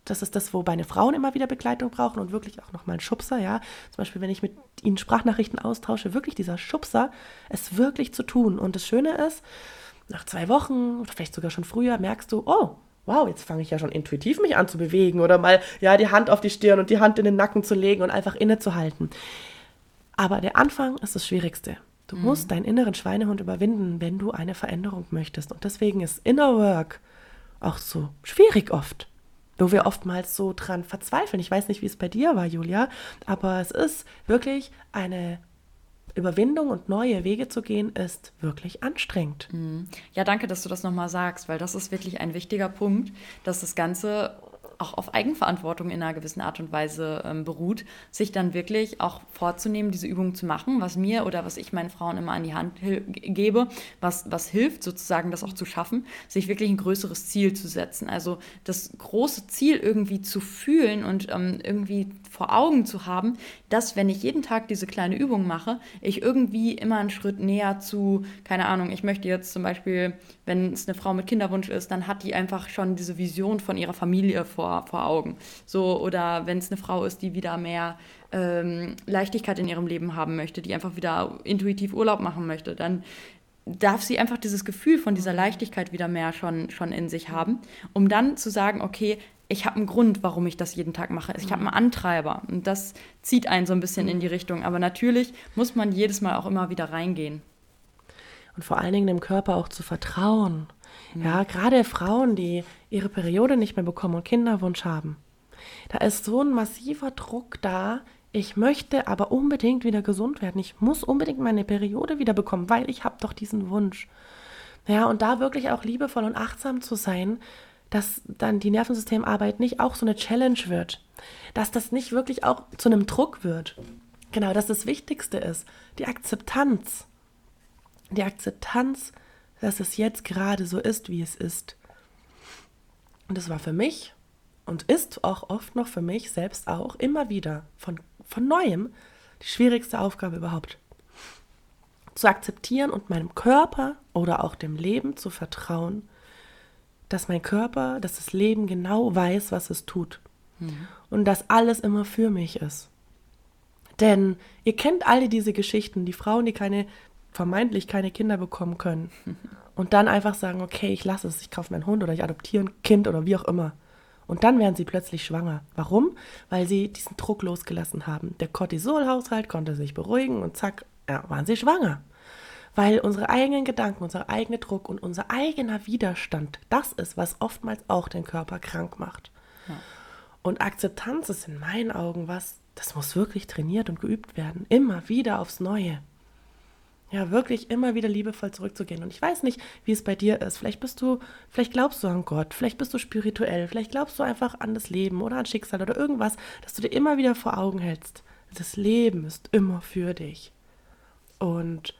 Das ist das, wo meine Frauen immer wieder Begleitung brauchen und wirklich auch nochmal einen Schubser, ja. Zum Beispiel, wenn ich mit ihnen Sprachnachrichten austausche, wirklich dieser Schubser, es wirklich zu tun. Und das Schöne ist, nach zwei Wochen oder vielleicht sogar schon früher merkst du, oh, wow, jetzt fange ich ja schon intuitiv mich an zu bewegen oder mal ja die Hand auf die Stirn und die Hand in den Nacken zu legen und einfach innezuhalten. Aber der Anfang ist das Schwierigste. Du mhm. musst deinen inneren Schweinehund überwinden, wenn du eine Veränderung möchtest. Und deswegen ist Inner Work auch so schwierig oft. wo wir oftmals so dran verzweifeln. Ich weiß nicht, wie es bei dir war, Julia, aber es ist wirklich eine Überwindung und neue Wege zu gehen, ist wirklich anstrengend. Mhm. Ja, danke, dass du das nochmal sagst, weil das ist wirklich ein wichtiger Punkt, dass das Ganze auch auf Eigenverantwortung in einer gewissen Art und Weise ähm, beruht, sich dann wirklich auch vorzunehmen, diese Übung zu machen, was mir oder was ich meinen Frauen immer an die Hand gebe, was, was hilft sozusagen, das auch zu schaffen, sich wirklich ein größeres Ziel zu setzen. Also das große Ziel irgendwie zu fühlen und ähm, irgendwie vor Augen zu haben, dass wenn ich jeden Tag diese kleine Übung mache, ich irgendwie immer einen Schritt näher zu, keine Ahnung, ich möchte jetzt zum Beispiel, wenn es eine Frau mit Kinderwunsch ist, dann hat die einfach schon diese Vision von ihrer Familie vor vor, Augen. So, oder wenn es eine Frau ist, die wieder mehr ähm, Leichtigkeit in ihrem Leben haben möchte, die einfach wieder intuitiv Urlaub machen möchte, dann darf sie einfach dieses Gefühl von dieser Leichtigkeit wieder mehr schon, schon in sich haben, um dann zu sagen, okay, ich habe einen Grund, warum ich das jeden Tag mache. Ich habe einen Antreiber und das zieht einen so ein bisschen in die Richtung. Aber natürlich muss man jedes Mal auch immer wieder reingehen. Und vor allen Dingen dem Körper auch zu vertrauen. Ja, gerade Frauen, die ihre Periode nicht mehr bekommen und Kinderwunsch haben. Da ist so ein massiver Druck da. Ich möchte aber unbedingt wieder gesund werden. Ich muss unbedingt meine Periode wieder bekommen, weil ich habe doch diesen Wunsch. Ja, und da wirklich auch liebevoll und achtsam zu sein, dass dann die Nervensystemarbeit nicht auch so eine Challenge wird. Dass das nicht wirklich auch zu einem Druck wird. Genau, dass das Wichtigste ist. Die Akzeptanz. Die Akzeptanz dass es jetzt gerade so ist, wie es ist. Und das war für mich und ist auch oft noch für mich selbst auch immer wieder von, von neuem die schwierigste Aufgabe überhaupt. Zu akzeptieren und meinem Körper oder auch dem Leben zu vertrauen, dass mein Körper, dass das Leben genau weiß, was es tut. Mhm. Und dass alles immer für mich ist. Denn ihr kennt alle diese Geschichten, die Frauen, die keine vermeintlich keine Kinder bekommen können. Und dann einfach sagen, okay, ich lasse es, ich kaufe mir einen Hund oder ich adoptiere ein Kind oder wie auch immer. Und dann werden sie plötzlich schwanger. Warum? Weil sie diesen Druck losgelassen haben. Der Cortisolhaushalt konnte sich beruhigen und zack, ja, waren sie schwanger. Weil unsere eigenen Gedanken, unser eigener Druck und unser eigener Widerstand, das ist, was oftmals auch den Körper krank macht. Ja. Und Akzeptanz ist in meinen Augen was, das muss wirklich trainiert und geübt werden. Immer wieder aufs Neue ja, wirklich immer wieder liebevoll zurückzugehen. Und ich weiß nicht, wie es bei dir ist. Vielleicht bist du, vielleicht glaubst du an Gott, vielleicht bist du spirituell, vielleicht glaubst du einfach an das Leben oder an Schicksal oder irgendwas, dass du dir immer wieder vor Augen hältst. Das Leben ist immer für dich. Und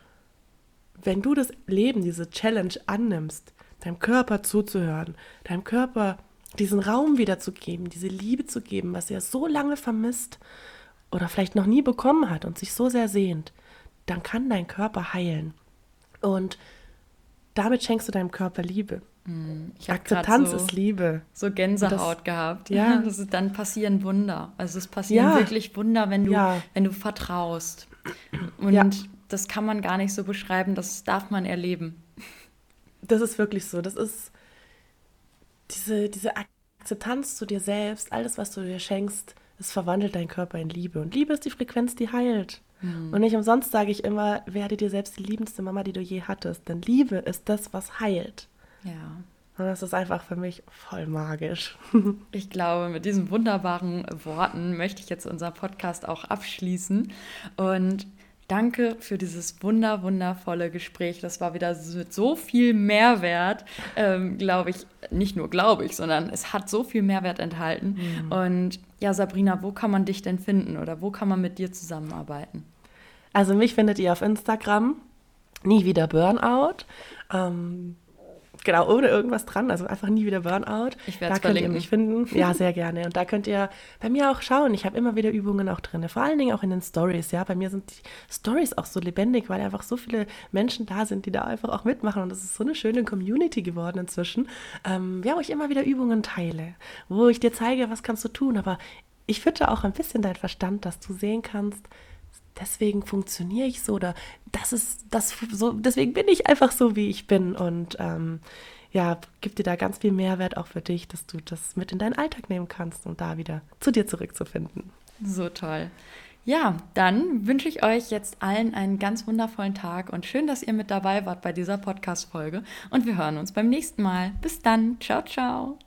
wenn du das Leben, diese Challenge annimmst, deinem Körper zuzuhören, deinem Körper diesen Raum wiederzugeben, diese Liebe zu geben, was er so lange vermisst oder vielleicht noch nie bekommen hat und sich so sehr sehnt, dann kann dein Körper heilen. Und damit schenkst du deinem Körper Liebe. Hm, Akzeptanz so, ist Liebe. So Gänsehaut das, gehabt. Ja. Das ist, dann passieren Wunder. Also es passieren ja. wirklich Wunder, wenn du, ja. wenn du vertraust. Und. Das kann man gar nicht so beschreiben, das darf man erleben. Das ist wirklich so. Das ist diese, diese Akzeptanz zu dir selbst, alles, was du dir schenkst, es verwandelt deinen Körper in Liebe. Und Liebe ist die Frequenz, die heilt. Mhm. Und nicht umsonst sage ich immer, werde dir selbst die liebendste Mama, die du je hattest. Denn Liebe ist das, was heilt. Ja. Und das ist einfach für mich voll magisch. Ich glaube, mit diesen wunderbaren Worten möchte ich jetzt unser Podcast auch abschließen. Und Danke für dieses wunder, wundervolle Gespräch. Das war wieder so, so viel Mehrwert, ähm, glaube ich. Nicht nur glaube ich, sondern es hat so viel Mehrwert enthalten. Mhm. Und ja, Sabrina, wo kann man dich denn finden oder wo kann man mit dir zusammenarbeiten? Also mich findet ihr auf Instagram, nie wieder Burnout. Ähm, genau, ohne irgendwas dran, also einfach nie wieder Burnout. Ich werde es könnt ihr mich finden. Ja, sehr gerne. Und da könnt ihr bei mir auch schauen. Ich habe immer wieder Übungen auch drin. Vor allen Dingen auch in den Stories. Ja, bei mir sind die Stories auch so lebendig, weil einfach so viele Menschen da sind, die da einfach auch mitmachen. Und das ist so eine schöne Community geworden inzwischen. Ähm, ja, wo ich immer wieder Übungen teile, wo ich dir zeige, was kannst du tun. Aber ich fütter auch ein bisschen dein Verstand, dass du sehen kannst, deswegen funktioniere ich so oder das ist das so, deswegen bin ich einfach so, wie ich bin. Und ähm, ja, gibt dir da ganz viel Mehrwert auch für dich, dass du das mit in deinen Alltag nehmen kannst und da wieder zu dir zurückzufinden. So toll. Ja, dann wünsche ich euch jetzt allen einen ganz wundervollen Tag und schön, dass ihr mit dabei wart bei dieser Podcast-Folge. Und wir hören uns beim nächsten Mal. Bis dann. Ciao, ciao.